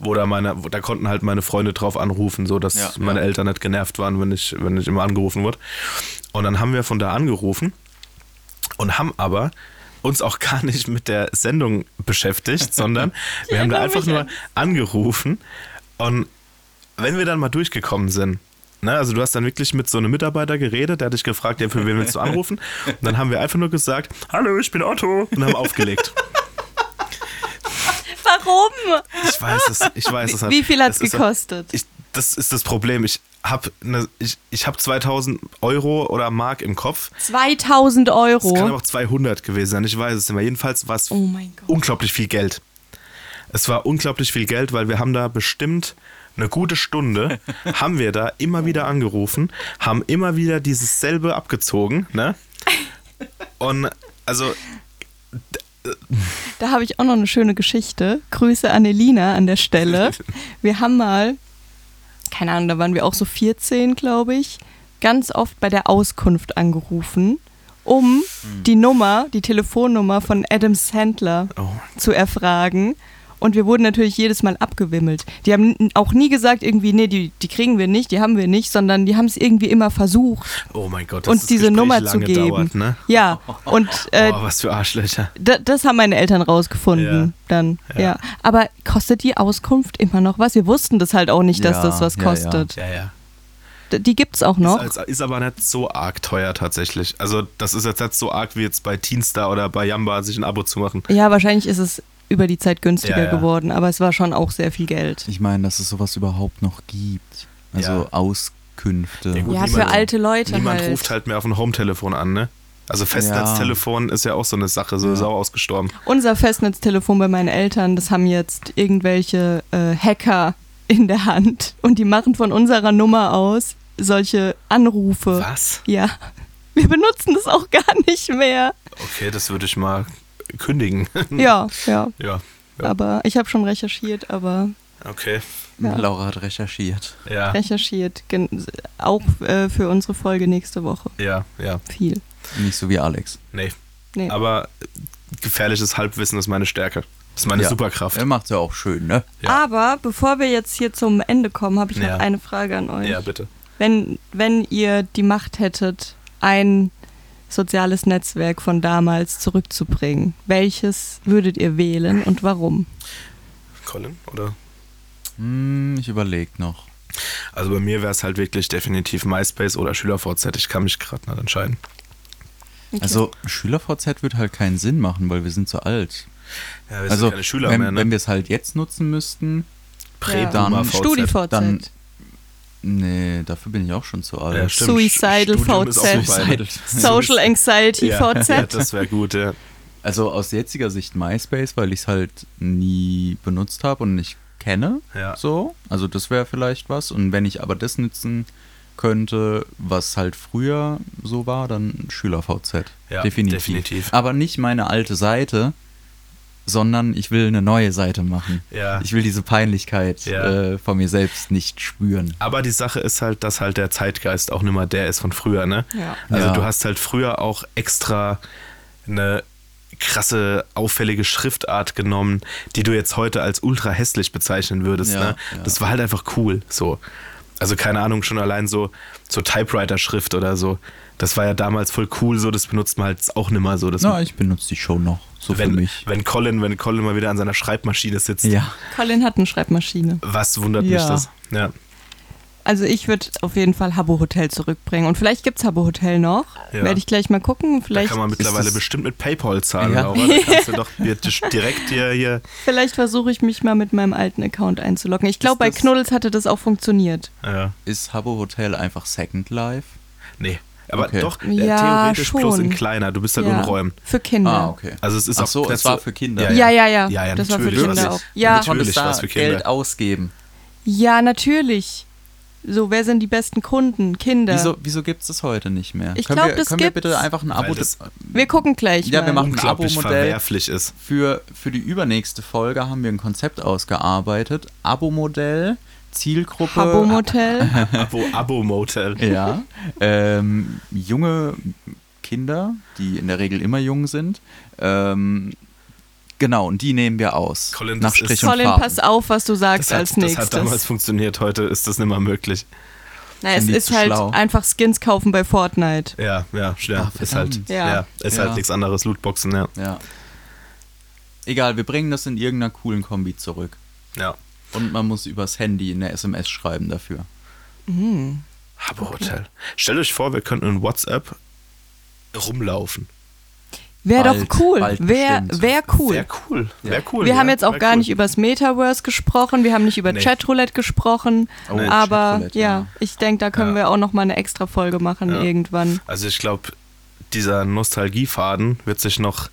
wo da meine, wo, da konnten halt meine Freunde drauf anrufen, so dass Ja, meine ja. Eltern nicht genervt waren, wenn ich, wenn ich immer angerufen wurde. Und dann haben wir von da angerufen und haben aber uns auch gar nicht mit der Sendung beschäftigt, sondern wir haben da einfach nur an- angerufen und wenn wir dann mal durchgekommen sind, ne, also du hast dann wirklich mit so einem Mitarbeiter geredet, der hat dich gefragt, ja, für wen willst du anrufen? Und dann haben wir einfach nur gesagt, hallo, ich bin Otto und haben aufgelegt. Warum? Ich weiß es, ich weiß es. Wie viel hat's Das ist- gekostet? Ich, das ist das Problem. Ich habe ne, ich, ich hab 2000 Euro oder Mark im Kopf. 2000 Es kann aber Euro. auch 200 gewesen sein. Ich weiß es nicht mehr. Jedenfalls war es Oh unglaublich viel Geld. Es war unglaublich viel Geld, weil wir haben da bestimmt eine gute Stunde, haben wir da immer wieder angerufen, haben immer wieder dieses selbe abgezogen, ne? Und also Da habe ich auch noch eine schöne Geschichte. Grüße an Elina an der Stelle. Wir haben mal, keine Ahnung, da waren wir auch so 14, glaube ich, ganz oft bei der Auskunft angerufen, um die Nummer, die Telefonnummer von Adam Sandler oh, zu erfragen. Und wir wurden natürlich jedes Mal abgewimmelt. Die haben auch nie gesagt, irgendwie, nee, die, die kriegen wir nicht, die haben wir nicht, sondern die haben es irgendwie immer versucht, oh mein Gott, uns das diese Gespräch Nummer zu geben. Dauert, ne? Ja, und äh, oh, was für Arschlöcher. Da, das haben meine Eltern rausgefunden dann. Ja. Ja. Aber kostet die Auskunft immer noch was? Wir wussten das halt auch nicht, dass Ja, das was ja, ja. kostet. Ja, ja. Die gibt's auch noch. Ist, ist aber nicht so arg teuer tatsächlich. Also das ist jetzt nicht so arg wie jetzt bei Teenstar oder bei Yamba sich ein Abo zu machen. ja, wahrscheinlich ist es über die Zeit günstiger Ja, ja. geworden, aber es war schon auch sehr viel Geld. Ich meine, dass es sowas überhaupt noch gibt. Also Ja. Auskünfte. Ja, gut. Ja, niemand- für alte Leute Niemand halt. ruft halt mehr auf ein Home-Telefon an, ne? Also Festnetztelefon ist ja auch so eine Sache, so Ja. sau ausgestorben. Unser Festnetztelefon bei meinen Eltern, das haben jetzt irgendwelche äh, Hacker in der Hand und die machen von unserer Nummer aus solche Anrufe. Was? Ja. Wir benutzen das auch gar nicht mehr. Okay, das würde ich mal kündigen. Ja, ja. ja. Ja. Aber ich habe schon recherchiert, aber Okay. Ja. Laura hat recherchiert. Ja. recherchiert. Auch äh, für unsere Folge nächste Woche. Ja, ja. Viel. Nicht so wie Alex. Nee. Nee. Aber gefährliches Halbwissen ist meine Stärke. Das ist meine Ja. Superkraft. Er macht's ja auch schön, ne? Ja. Aber bevor wir jetzt hier zum Ende kommen, habe ich Ja. noch eine Frage an euch. Ja, bitte. Wenn, wenn ihr die Macht hättet, ein soziales Netzwerk von damals zurückzubringen, welches würdet ihr wählen und warum? Colin, oder? Hm, ich überlege noch. Also bei mir wäre es halt wirklich definitiv MySpace oder SchülerVZ. Ich kann mich gerade nicht entscheiden. Okay. Also SchülerVZ wird halt keinen Sinn machen, weil wir sind zu alt. Ja, wir also sind keine Schüler wenn, mehr, ne? wenn wir es halt jetzt nutzen müssten, Prä-Boomer dann VZ. StudiVZ. dann nee, dafür bin ich auch schon zu alt. Ja. Suicidal VZ. Social Anxiety ja, VZ. Ja, das wäre gut, ja. Also aus jetziger Sicht MySpace, weil ich es halt nie benutzt habe und nicht kenne. Ja. So, also das wäre vielleicht was. Und wenn ich aber das nutzen könnte, was halt früher so war, dann SchülerVZ. Ja, definitiv. definitiv. Aber nicht meine alte Seite, sondern ich will eine neue Seite machen. Ja. Ich will diese Peinlichkeit Ja. äh, von mir selbst nicht spüren. Aber die Sache ist halt, dass halt der Zeitgeist auch nicht mehr der ist von früher, ne? Ja. Also Ja. du hast halt früher auch extra eine krasse, auffällige Schriftart genommen, die du jetzt heute als ultra hässlich bezeichnen würdest, Ja, ne? ja. Das war halt einfach cool, so. Also keine Ahnung, schon allein so, so Typewriter-Schrift oder so. Das war ja damals voll cool, so das benutzt man halt auch nimmer so. Das Na, ich benutze die schon noch. So wenn, für mich. wenn Colin, wenn Colin mal wieder an seiner Schreibmaschine sitzt, Ja. Colin hat eine Schreibmaschine. was wundert mich Ja. das? Ja. Also ich würde auf jeden Fall Habbo Hotel zurückbringen. Und vielleicht gibt es Habbo Hotel noch. Ja. Werde ich gleich mal gucken. Da Vielleicht, kann man mittlerweile bestimmt mit PayPal zahlen, Ja. Laura. Da kannst du doch direkt hier, hier vielleicht versuche ich mich mal mit meinem alten Account einzuloggen. Ich glaube, bei Knuddels hatte das auch funktioniert. ja. Ist Habbo Hotel einfach Second Life? Nee. Aber Okay. doch, äh, Ja, theoretisch bloß in schon. kleiner. Du bist halt nur in Räumen. Für Kinder. Ah, okay. Also es ist Ach auch so, es Plätze- war für Kinder. Ja, ja, ja. Ja, ja, das war für natürlich, Kinder was auch. Ja, natürlich. Da was für Kinder. Geld ausgeben. ja, natürlich. So, wer sind die besten Kunden? Kinder. Wieso, wieso gibt es das heute nicht mehr? Ich können glaub, wir, das können wir gibt's. bitte einfach ein Abo das Wir gucken gleich Ja, mal. wir machen ein Abo-Modell. verwerflich ist. Für, für die übernächste Folge haben wir ein Konzept ausgearbeitet. Abo-Modell, Zielgruppe. Habbo Motel. Abo, Abo-Motel. Ja. Ähm, junge Kinder, die in der Regel immer jung sind. Ähm, genau, und die nehmen wir aus. Colin, nach das ist- Strich und Colin, pass auf, was du sagst Das hat, als das nächstes. hat damals funktioniert, heute ist das nicht mehr möglich. Na, es ist halt schlau? einfach Skins kaufen bei Fortnite. Ja, ja, ja. Ach, ist halt, ja. Ja. ist Ja. halt nichts anderes, Lootboxen, ja. Ja. Egal, wir bringen das in irgendeiner coolen Kombi zurück. Ja. Und man muss übers Handy eine SMS schreiben dafür. Abo-Hotel. Stellt euch vor, wir könnten in WhatsApp rumlaufen. Wäre doch cool. Wäre wär cool. Wäre cool. Wäre cool. Wir ja. haben jetzt auch Wär gar cool. nicht übers Metaverse gesprochen, wir haben nicht über Nee. Chatroulette gesprochen, Oh, aber Chatroulette, ja, ja. ich denke, da können Ja. wir auch noch mal eine extra Folge machen Ja. irgendwann. Also ich glaube, dieser Nostalgiefaden wird sich noch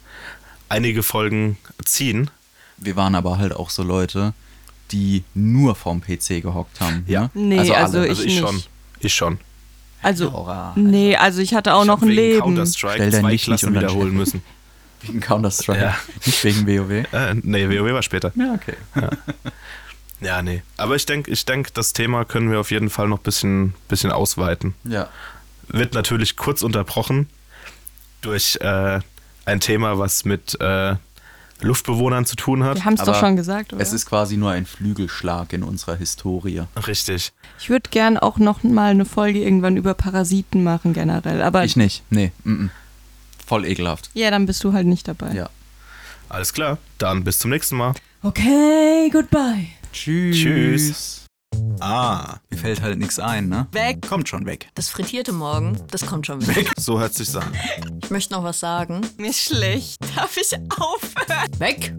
einige Folgen ziehen. Wir waren aber halt auch so Leute, die nur vorm PC gehockt haben. Ja. Ne? Nee, also, also alle. Also ich nicht. schon. Ich schon. Also, Laura, nee, also ich hatte auch ich noch ein wegen Leben. Counter-Strike zwei Licht nicht Klassen den wiederholen müssen. Wegen Counter-Strike. Ja. Nicht wegen WoW. Äh, nee, WoW war später. Ja, okay. Ja, nee. Aber ich denke, ich denk, das Thema können wir auf jeden Fall noch ein bisschen, bisschen ausweiten. Ja. Wird natürlich kurz unterbrochen durch äh, ein Thema, was mit äh, Luftbewohnern zu tun hat. Wir haben es doch schon gesagt, oder? Es ist quasi nur ein Flügelschlag in unserer Historie. Richtig. ich würde gern auch noch mal eine Folge irgendwann über Parasiten machen generell, aber Ich nicht. Nee. Mm -mm. Voll ekelhaft. ja, dann bist du halt nicht dabei. Ja. Alles klar. Dann bis zum nächsten Mal. Okay, goodbye. Tschüss. Tschüss. Ah, mir fällt halt nichts ein, ne? Weg. Kommt schon weg. Das frittierte Morgen, das kommt schon wieder. So hört sich's an. Ich möchte noch was sagen. Mir ist schlecht. Darf ich aufhören? Weg.